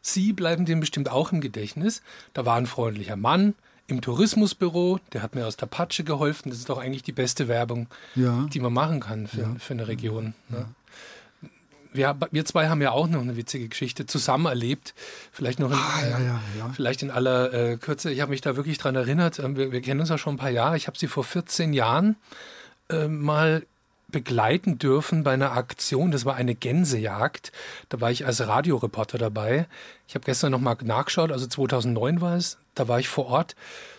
Sie bleiben dem bestimmt auch im Gedächtnis. Da war ein freundlicher Mann im Tourismusbüro, der hat mir aus der Patsche geholfen. Das ist doch eigentlich die beste Werbung, ja. die man machen kann für, ja. für eine Region. Ne? Wir, wir, zwei haben ja auch noch eine witzige Geschichte zusammen erlebt. Vielleicht noch in, ah, ja, ja, ja. Vielleicht in aller äh, Kürze. Ich habe mich da wirklich dran erinnert. Ähm, wir, wir, kennen uns ja schon ein paar Jahre. Ich habe sie vor 14 Jahren äh, mal begleiten dürfen bei einer Aktion. Das war eine Gänsejagd. Da war ich als Radioreporter dabei. Ich habe gestern nochmal nachgeschaut, also 2009 war es. Da war ich vor Ort.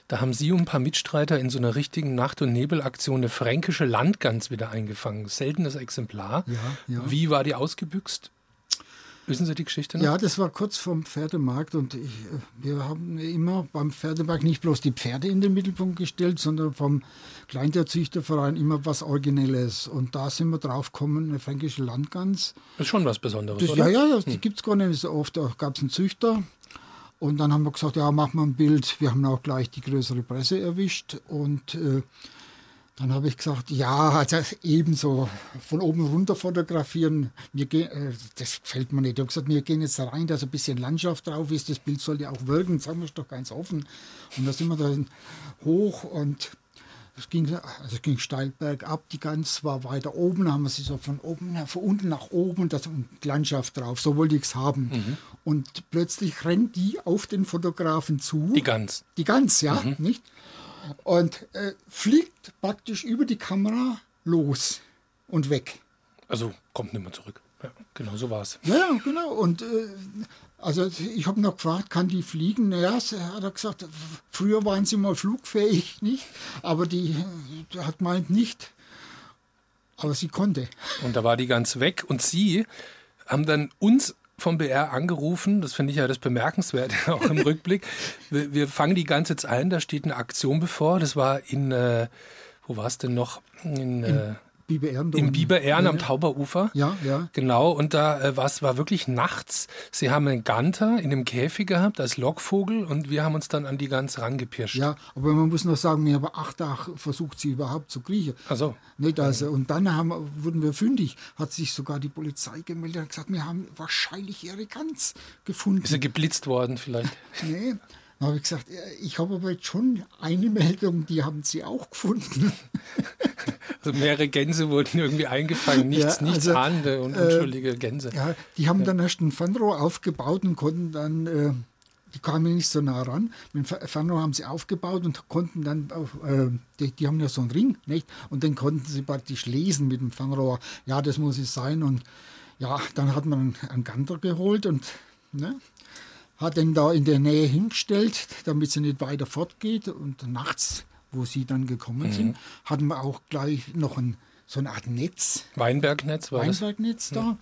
Da haben Sie und ein paar Mitstreiter in so einer richtigen Nacht- und Nebelaktion eine fränkische Landgans wieder eingefangen. Seltenes Exemplar. Ja, ja. Wie war die ausgebüxt? Wissen Sie die Geschichte noch? Ja, das war kurz vorm Pferdemarkt und ich, äh, wir haben immer beim Pferdemarkt nicht bloß die Pferde in den Mittelpunkt gestellt, sondern vom Kleintierzüchterverein immer was Originelles. Und da sind wir drauf gekommen, eine fränkische Landgans. Das ist schon was Besonderes, Das, oder? ja, ja, die gibt es gar nicht so oft. Da gab es einen Züchter. Und dann haben wir gesagt, ja, machen wir ein Bild. Wir haben auch gleich die größere Presse erwischt. Und äh, dann habe ich gesagt, ja, also ebenso von oben runter fotografieren. Wir gehen, äh, das gefällt mir nicht. Ich habe gesagt, wir gehen jetzt da rein, dass ein bisschen Landschaft drauf ist. Das Bild soll ja auch wirken, sagen wir es doch ganz offen. Und da sind wir dann hoch und es ging, also es ging steil bergab, die Gans war weiter oben, da haben wir sie so von oben, von unten nach oben, das und Landschaft drauf, so wollte ich es haben. Mhm. Und plötzlich rennt die auf den Fotografen zu. Die Gans. Die Gans, ja, Mhm. nicht? Und äh, fliegt praktisch über die Kamera los und weg. Also kommt nicht mehr zurück. Ja, genau so war es. Ja, genau. Und äh, also ich habe noch gefragt, kann die fliegen? Naja, hat er gesagt, früher waren sie mal flugfähig, nicht? Aber die äh, hat meint nicht. Aber sie konnte. Und da war die ganz weg. Und Sie haben dann uns vom BR angerufen. Das finde ich ja das Bemerkenswerte auch im Rückblick. Wir, wir fangen die Gans jetzt ein. Da steht eine Aktion bevor. Das war in, äh, wo war es denn noch? In, äh, Biber Ehrendom. Im Biber-Ehren am Tauberufer. Ja, ja. Genau, und da äh, war's, war wirklich nachts. Sie haben einen Ganter in einem Käfig gehabt als Lockvogel und wir haben uns dann an die Gans rangepirscht. Ja, aber man muss noch sagen, wir haben acht Tage versucht, sie überhaupt zu kriechen. Also, Nicht also, und dann haben, wurden wir fündig, hat sich sogar die Polizei gemeldet und gesagt, wir haben wahrscheinlich ihre Gans gefunden. ist sie geblitzt worden vielleicht? Nee. Dann habe ich gesagt, ja, ich habe aber jetzt schon eine Meldung, die haben sie auch gefunden. Also mehrere Gänse wurden irgendwie eingefangen, nichts, Ja, nichts also, ahnende und äh, unschuldige Gänse. Ja, die haben dann erst ein Fernrohr aufgebaut und konnten dann, äh, die kamen nicht so nah ran. Mit dem Fer- Fernrohr haben sie aufgebaut und konnten dann, auf, äh, die, die haben ja so einen Ring, nicht? Und den konnten sie praktisch lesen mit dem Fernrohr. Ja, das muss es sein. Und ja, dann hat man einen Ganter geholt und ne, hat den da in der Nähe hingestellt, damit sie nicht weiter fortgeht. Und nachts, wo sie dann gekommen sind, hatten wir auch gleich noch ein, so eine Art Netz. Weinbergnetz war das. Weinbergnetz da.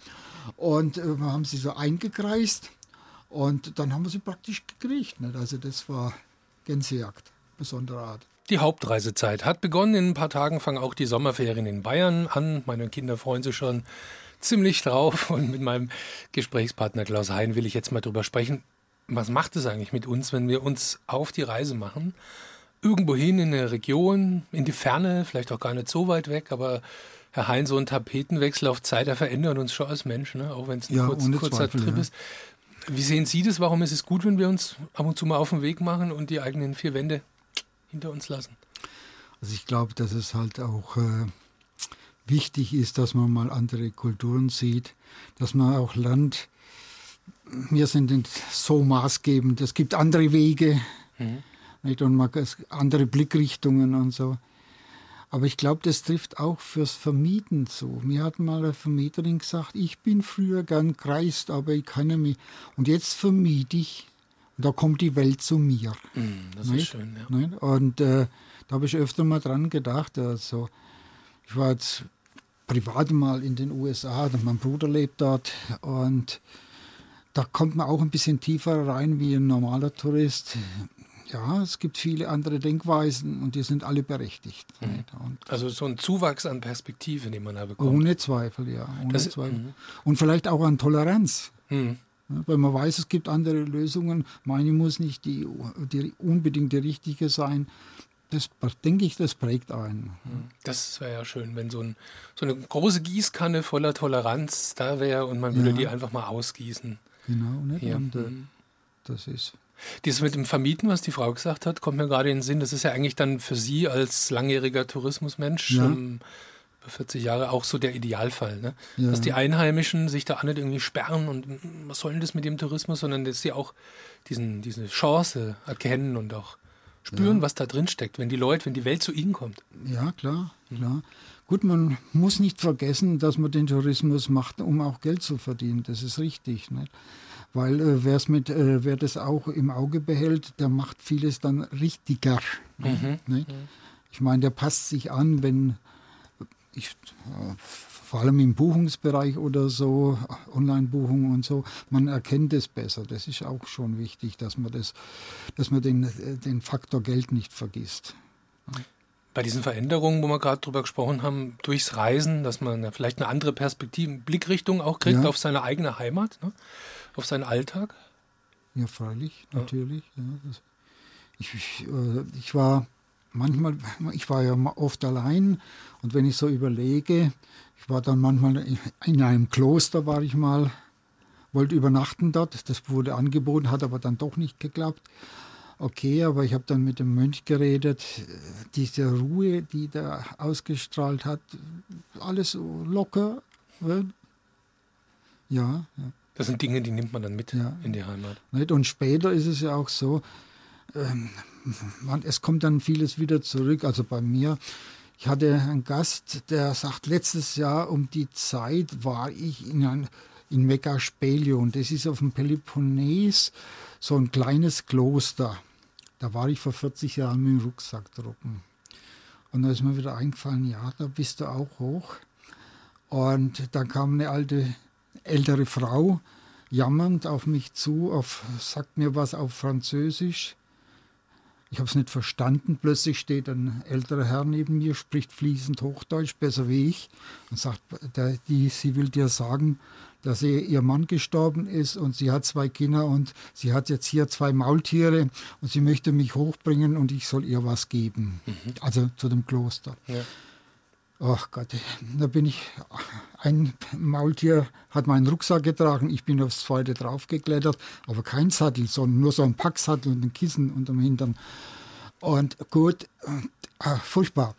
Und äh, wir haben sie so eingekreist und dann haben wir sie praktisch gekriegt. Nicht? Also das war Gänsejagd, besonderer Art. Die Hauptreisezeit hat begonnen. In ein paar Tagen fangen auch die Sommerferien in Bayern an. Meine Kinder freuen sich schon ziemlich drauf. Und mit meinem Gesprächspartner Klaus Hein will ich jetzt mal drüber sprechen. Was macht es eigentlich mit uns, wenn wir uns auf die Reise machen? Irgendwohin in eine Region, in die Ferne, vielleicht auch gar nicht so weit weg, aber Herr Hein, so ein Tapetenwechsel auf Zeit, der verändert uns schon als Mensch, ne? auch wenn es ein Ja, kurz, kurzer Zweifel, Trip ja. ist. Wie sehen Sie das? Warum ist es gut, wenn wir uns ab und zu mal auf den Weg machen und die eigenen vier Wände hinter uns lassen? Also ich glaube, dass es halt auch äh, wichtig ist, dass man mal andere Kulturen sieht, dass man auch lernt, wir sind nicht so maßgebend, es gibt andere Wege nicht? und man, andere Blickrichtungen und so. Aber ich glaube, das trifft auch fürs Vermieten zu. Mir hat mal eine Vermieterin gesagt, ich bin früher gern gereist, aber ich kann nicht mehr. Und jetzt vermiete ich, und da kommt die Welt zu mir. Das ist Nicht? schön, ja. Nicht? Und äh, da habe ich öfter mal dran gedacht. Also, ich war jetzt privat mal in den USA, mein Bruder lebt dort und da kommt man auch ein bisschen tiefer rein wie ein normaler Tourist. Ja, es gibt viele andere Denkweisen und die sind alle berechtigt. Und Also so ein Zuwachs an Perspektive, den man da bekommt. ohne Zweifel, ja. Ohne Das- Zweifel. Und vielleicht auch an Toleranz. Hm. Ja, Weil man weiß, es gibt andere Lösungen. Meine muss nicht die, die unbedingt die richtige sein. Das denke ich, das prägt einen. Das wäre ja schön, wenn so, ein, so eine große Gießkanne voller Toleranz da wäre und man würde Ja. die einfach mal ausgießen. Genau, nicht? Ja. Und äh, Mhm. das ist. Dieses mit dem Vermieten, was die Frau gesagt hat, kommt mir gerade in den Sinn. Das ist ja eigentlich dann für Sie als langjähriger Tourismusmensch, Ja. ähm, über 40 Jahre, auch so der Idealfall. Ne? Ja. Dass die Einheimischen sich da nicht irgendwie sperren und "Mm, was soll denn das mit dem Tourismus, sondern dass sie auch diesen, diese Chance erkennen und auch spüren, ja. was da drin steckt, wenn die Leute, wenn die Welt zu ihnen kommt. Ja, klar, klar. Gut, man muss nicht vergessen, dass man den Tourismus macht, um auch Geld zu verdienen. Das ist richtig. Nicht? Weil äh, wer's mit, äh, wer das auch im Auge behält, der macht vieles dann richtiger. Mhm. Nicht? Ich meine, der passt sich an, wenn ich, äh, vor allem im Buchungsbereich oder so, Online-Buchungen und so, man erkennt es besser. Das ist auch schon wichtig, dass man, das, dass man den, den Faktor Geld nicht vergisst bei diesen Veränderungen, wo wir gerade drüber gesprochen haben, durchs Reisen, dass man vielleicht eine andere Perspektive, Blickrichtung auch kriegt ja. auf seine eigene Heimat, ne? auf seinen Alltag? Ja, freilich, natürlich. Ja. Ich, ich, äh, ich, war manchmal, ich war ja oft allein und wenn ich so überlege, ich war dann manchmal in einem Kloster, war ich mal, wollte übernachten dort, das wurde angeboten, hat aber dann doch nicht geklappt okay, aber ich habe dann mit dem Mönch geredet, diese Ruhe, die der ausgestrahlt hat, alles so locker. Ja, ja. Das sind Dinge, die nimmt man dann mit ja. in die Heimat. Und später ist es ja auch so, ähm, es kommt dann vieles wieder zurück. Also bei mir, ich hatte einen Gast, der sagt, letztes Jahr um die Zeit war ich in, ein, in Megaspelion. Das ist auf dem Peloponnes so ein kleines Kloster. Da war ich vor 40 Jahren mit dem Rucksack drucken. Und da ist mir wieder eingefallen, ja, da bist du auch hoch. Und dann kam eine alte, ältere Frau jammernd auf mich zu, auf, sagt mir was auf Französisch. Ich habe es nicht verstanden. Plötzlich steht ein älterer Herr neben mir, spricht fließend Hochdeutsch, besser wie ich, und sagt, der, die, sie will dir sagen, dass sie, ihr Mann gestorben ist und sie hat zwei Kinder und sie hat jetzt hier zwei Maultiere und sie möchte mich hochbringen und ich soll ihr was geben. Mhm. Also zu dem Kloster. Ja. Ach Gott, da bin ich, ein Maultier hat meinen Rucksack getragen, ich bin aufs zweite draufgeklettert, aber kein Sattel, sondern nur so ein Packsattel und ein Kissen unterm Hintern. Und gut, äh, furchtbar.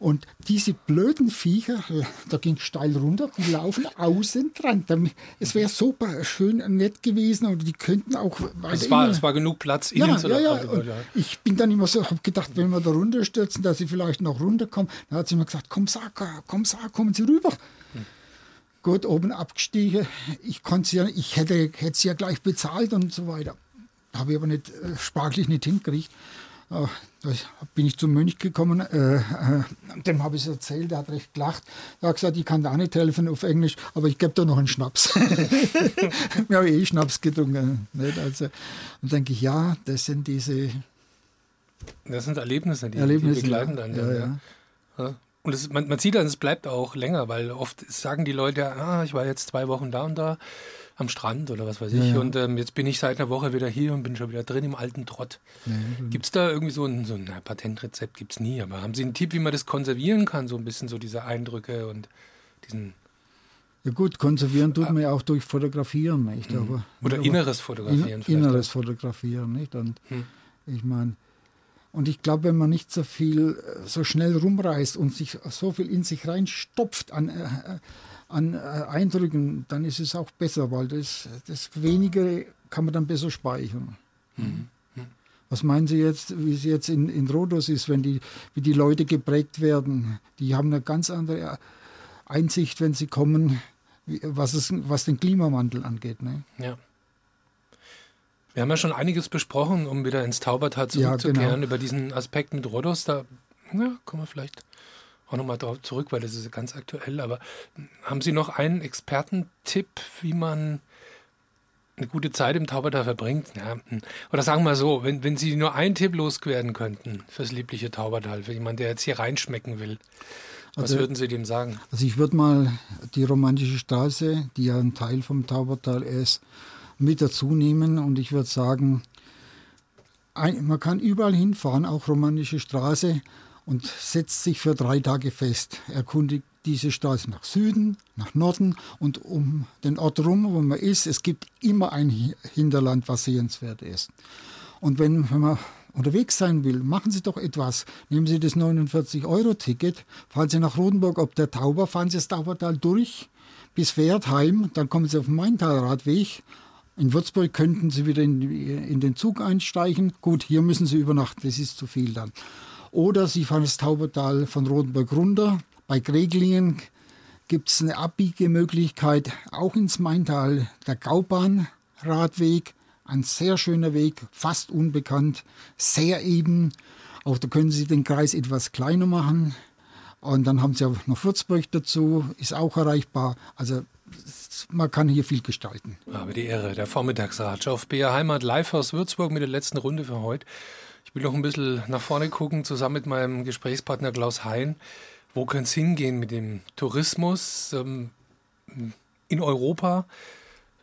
Und diese blöden Viecher, da ging steil runter, die laufen außen dran. Es wäre super schön nett gewesen, aber die könnten auch Es war, es war genug Platz innen ja, zu ja, ja. Ich bin dann immer so, habe gedacht, wenn wir da runterstürzen, dass sie vielleicht noch runterkommen. Dann hat sie mir gesagt, komm Saka, komm Saka, kommen Sie rüber. Hm. Gut, oben abgestiegen. Ich, konnte ja, ich hätte, hätte sie ja gleich bezahlt und so weiter. Habe ich aber nicht, äh, sparklich nicht hingekriegt. Da bin ich zum Mönch gekommen, äh, äh, dem habe ich es erzählt, der hat recht gelacht. Er hat gesagt, ich kann da nicht helfen auf Englisch, aber ich gebe da noch einen Schnaps. Wir haben eh Schnaps getrunken. Nicht? Also, und denke ich, ja, das sind diese. Das sind Erlebnisse, die, Erlebnisse, die begleiten dann. Ja, ja. ja. Und es, man, man sieht dann, es bleibt auch länger, weil oft sagen die Leute, ah, ich war jetzt zwei Wochen da und da am Strand oder was weiß ich. Ja, ja. Und ähm, jetzt bin ich seit einer Woche wieder hier und bin schon wieder drin im alten Trott. Ja, gibt es da irgendwie so ein, so ein na, Patentrezept? Gibt es nie. Aber haben Sie einen Tipp, wie man das konservieren kann? So ein bisschen so diese Eindrücke und diesen. Ja gut, konservieren tut man ja auch durch Fotografieren, nicht? Mhm. Aber, Oder aber inneres Fotografieren. In, inneres auch. Fotografieren, nicht? Und hm. ich meine, und ich glaube, wenn man nicht so viel, äh, so schnell rumreißt und sich so viel in sich reinstopft an, äh, äh an äh, Eindrücken, dann ist es auch besser, weil das, das Wenige kann man dann besser speichern. Mhm. Was meinen Sie jetzt, wie es jetzt in, in Rhodos ist, wenn die, wie die Leute geprägt werden? Die haben eine ganz andere Einsicht, wenn sie kommen, was, es, was den Klimawandel angeht. Ne? Ja. Wir haben ja schon einiges besprochen, um wieder ins Taubertal zurückzukehren, ja, genau. über diesen Aspekt mit Rhodos. Da ja, kommen wir vielleicht auch nochmal darauf zurück, weil das ist ganz aktuell. Aber haben Sie noch einen Expertentipp, wie man eine gute Zeit im Taubertal verbringt? Ja. Hm. Oder sagen wir so, wenn, wenn Sie nur einen Tipp loswerden könnten fürs liebliche Taubertal, für jemanden, der jetzt hier reinschmecken will, was also, würden Sie dem sagen? Also ich würde mal die romantische Straße, die ja ein Teil vom Taubertal ist, mit dazu nehmen und ich würde sagen, ein, man kann überall hinfahren, auch romantische Straße, und setzt sich für drei Tage fest, erkundigt diese Straße nach Süden, nach Norden und um den Ort rum, wo man ist. Es gibt immer ein Hinterland, was sehenswert ist. Und wenn, wenn man unterwegs sein will, machen Sie doch etwas. Nehmen Sie das 49-Euro-Ticket, fahren Sie nach Rodenburg ob der Tauber, fahren Sie das Taubertal durch bis Wertheim, dann kommen Sie auf den Maintalradweg In Würzburg könnten Sie wieder in, in den Zug einsteigen. Gut, hier müssen Sie übernachten, das ist zu viel dann. Oder Sie fahren das Taubertal von Rotenburg runter. Bei Greglingen gibt es eine Abbiegemöglichkeit auch ins Maintal, der Gaubahn-Radweg. Ein sehr schöner Weg, fast unbekannt, sehr eben. Auch da können Sie den Kreis etwas kleiner machen. Und dann haben Sie auch noch Würzburg dazu, ist auch erreichbar. Also man kann hier viel gestalten. Aber die Ehre, der Vormittagsratsch auf BR Heimat live aus Würzburg mit der letzten Runde für heute. Ich will noch ein bisschen nach vorne gucken, zusammen mit meinem Gesprächspartner Klaus Hein. Wo könnte es hingehen mit dem Tourismus ähm, in Europa,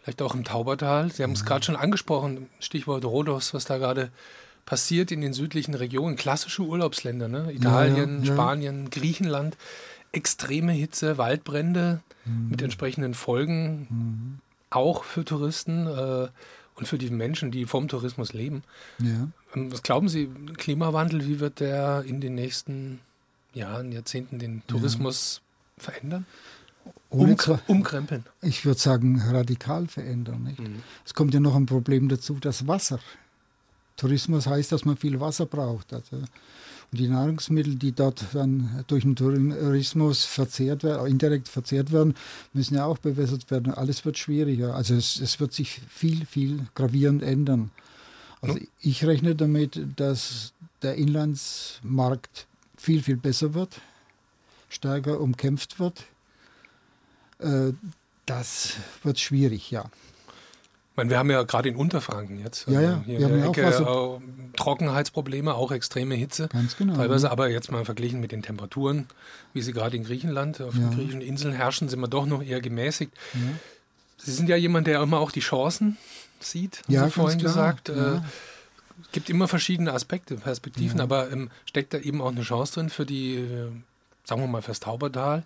vielleicht auch im Taubertal? Sie haben es mhm. gerade schon angesprochen, Stichwort Rhodos, was da gerade passiert in den südlichen Regionen. Klassische Urlaubsländer, ne? Italien, ja, ja, Spanien, Griechenland. Extreme Hitze, Waldbrände mhm. mit entsprechenden Folgen, mhm. auch für Touristen äh, und für die Menschen, die vom Tourismus leben. Ja. Ähm, was glauben Sie, Klimawandel, wie wird der in den nächsten Jahren, Jahrzehnten den Tourismus ja. verändern? Um, umkrempeln. Ich würde sagen, radikal verändern. Mhm. Es kommt ja noch ein Problem dazu, das Wasser. Tourismus heißt, dass man viel Wasser braucht. Also, und die Nahrungsmittel, die dort dann durch den Tourismus verzehrt werden, indirekt verzehrt werden, müssen ja auch bewässert werden. Alles wird schwieriger. Also es, es wird sich viel, viel gravierend ändern. Also ich rechne damit, dass der Inlandsmarkt viel, viel besser wird, stärker umkämpft wird. Äh, das wird schwierig, ja. Ich meine, wir haben ja gerade in Unterfranken jetzt. Ja, ja. Hier wir in der Ecke auch Trockenheitsprobleme, auch extreme Hitze. Ganz genau. Teilweise aber jetzt mal verglichen mit den Temperaturen, wie sie gerade in Griechenland, auf ja. den griechischen Inseln herrschen, sind wir doch noch eher gemäßigt. Ja. Sie sind ja jemand, der immer auch die Chancen sieht, haben ja, Sie vorhin klar. gesagt. Ja. Äh, gibt immer verschiedene Aspekte, Perspektiven, ja. aber ähm, steckt da eben auch eine Chance drin für die, äh, sagen wir mal, fürs Taubertal,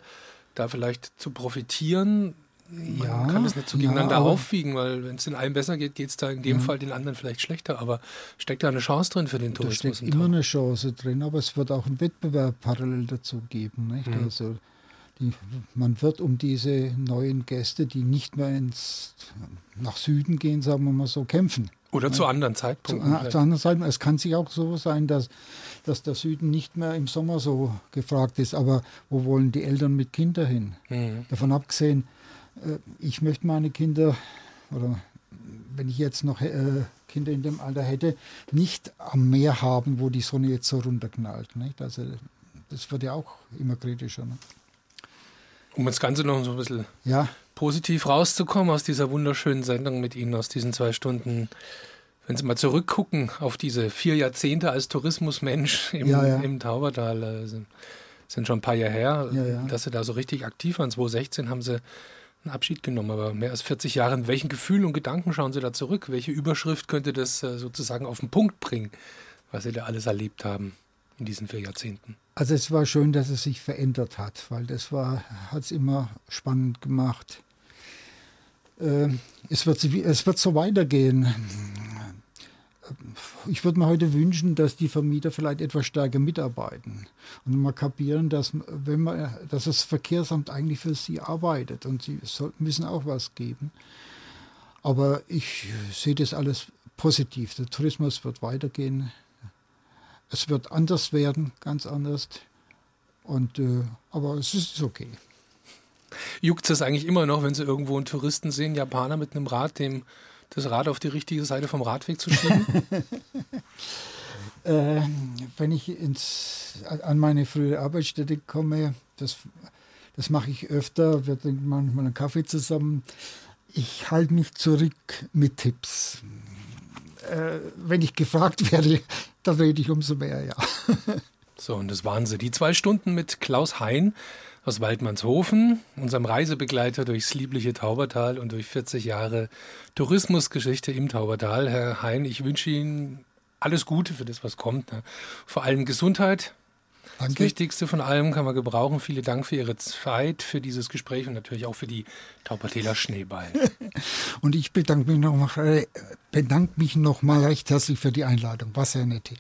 da vielleicht zu profitieren. Man ja, kann es nicht so gegeneinander ja, aufwiegen, weil wenn es den einen besser geht, geht es da in dem ja. Fall den anderen vielleicht schlechter. Aber steckt da eine Chance drin für den Tourismus? Da steckt immer eine Chance drin, aber es wird auch einen Wettbewerb parallel dazu geben. Mhm. Also die, man wird um diese neuen Gäste, die nicht mehr ins, nach Süden gehen, sagen wir mal so, kämpfen. Oder ja. zu anderen Zeitpunkten. Zu, zu, anderen Zeitpunkten. Es kann sich auch so sein, dass, dass der Süden nicht mehr im Sommer so gefragt ist. Aber wo wollen die Eltern mit Kindern hin? Mhm. Davon abgesehen, ich möchte meine Kinder, oder wenn ich jetzt noch äh, Kinder in dem Alter hätte, nicht am Meer haben, wo die Sonne jetzt so runterknallt. Nicht? Also das wird ja auch immer kritischer. Ne? Um das Ganze noch so ein bisschen ja. positiv rauszukommen aus dieser wunderschönen Sendung mit Ihnen, aus diesen zwei Stunden. Wenn Sie mal zurückgucken auf diese vier Jahrzehnte als Tourismusmensch im, ja, ja. im Taubertal, äh, sind, sind, schon ein paar Jahre her, dass Sie da so richtig aktiv waren. 2016 haben Sie Abschied genommen, aber mehr als 40 Jahre. In welchen Gefühlen und Gedanken schauen Sie da zurück? Welche Überschrift könnte das äh, sozusagen auf den Punkt bringen, was Sie da alles erlebt haben in diesen vier Jahrzehnten? Also es war schön, dass es sich verändert hat, weil das war, hat es immer spannend gemacht. Äh, es, wird, es wird so weitergehen. Ich würde mir heute wünschen, dass die Vermieter vielleicht etwas stärker mitarbeiten und mal kapieren, dass, wenn man, dass das Verkehrsamt eigentlich für sie arbeitet und sie soll, müssen auch was geben. Aber ich sehe das alles positiv. Der Tourismus wird weitergehen. Es wird anders werden, ganz anders. Und, äh, aber es ist okay. Juckt es eigentlich immer noch, wenn Sie irgendwo einen Touristen sehen, Japaner mit einem Rad, dem das Rad auf die richtige Seite vom Radweg zu schieben? äh, wenn ich ins, an meine frühere Arbeitsstätte komme, das, das mache ich öfter, wir trinken manchmal einen Kaffee zusammen. Ich halte mich zurück mit Tipps. Äh, wenn ich gefragt werde, dann rede ich umso mehr, ja. So, und das waren sie. Die zwei Stunden mit Klaus Hein aus Waldmannshofen, unserem Reisebegleiter durchs liebliche Taubertal und durch 40 Jahre Tourismusgeschichte im Taubertal. Herr Hein, ich wünsche Ihnen alles Gute für das, was kommt. Ne? Vor allem Gesundheit. Danke. Das Wichtigste von allem kann man gebrauchen. Vielen Dank für Ihre Zeit, für dieses Gespräch und natürlich auch für die Taubertäler Schneeball. und ich bedanke mich nochmal äh, bedanke mich noch mal recht herzlich für die Einladung. War sehr nett hier.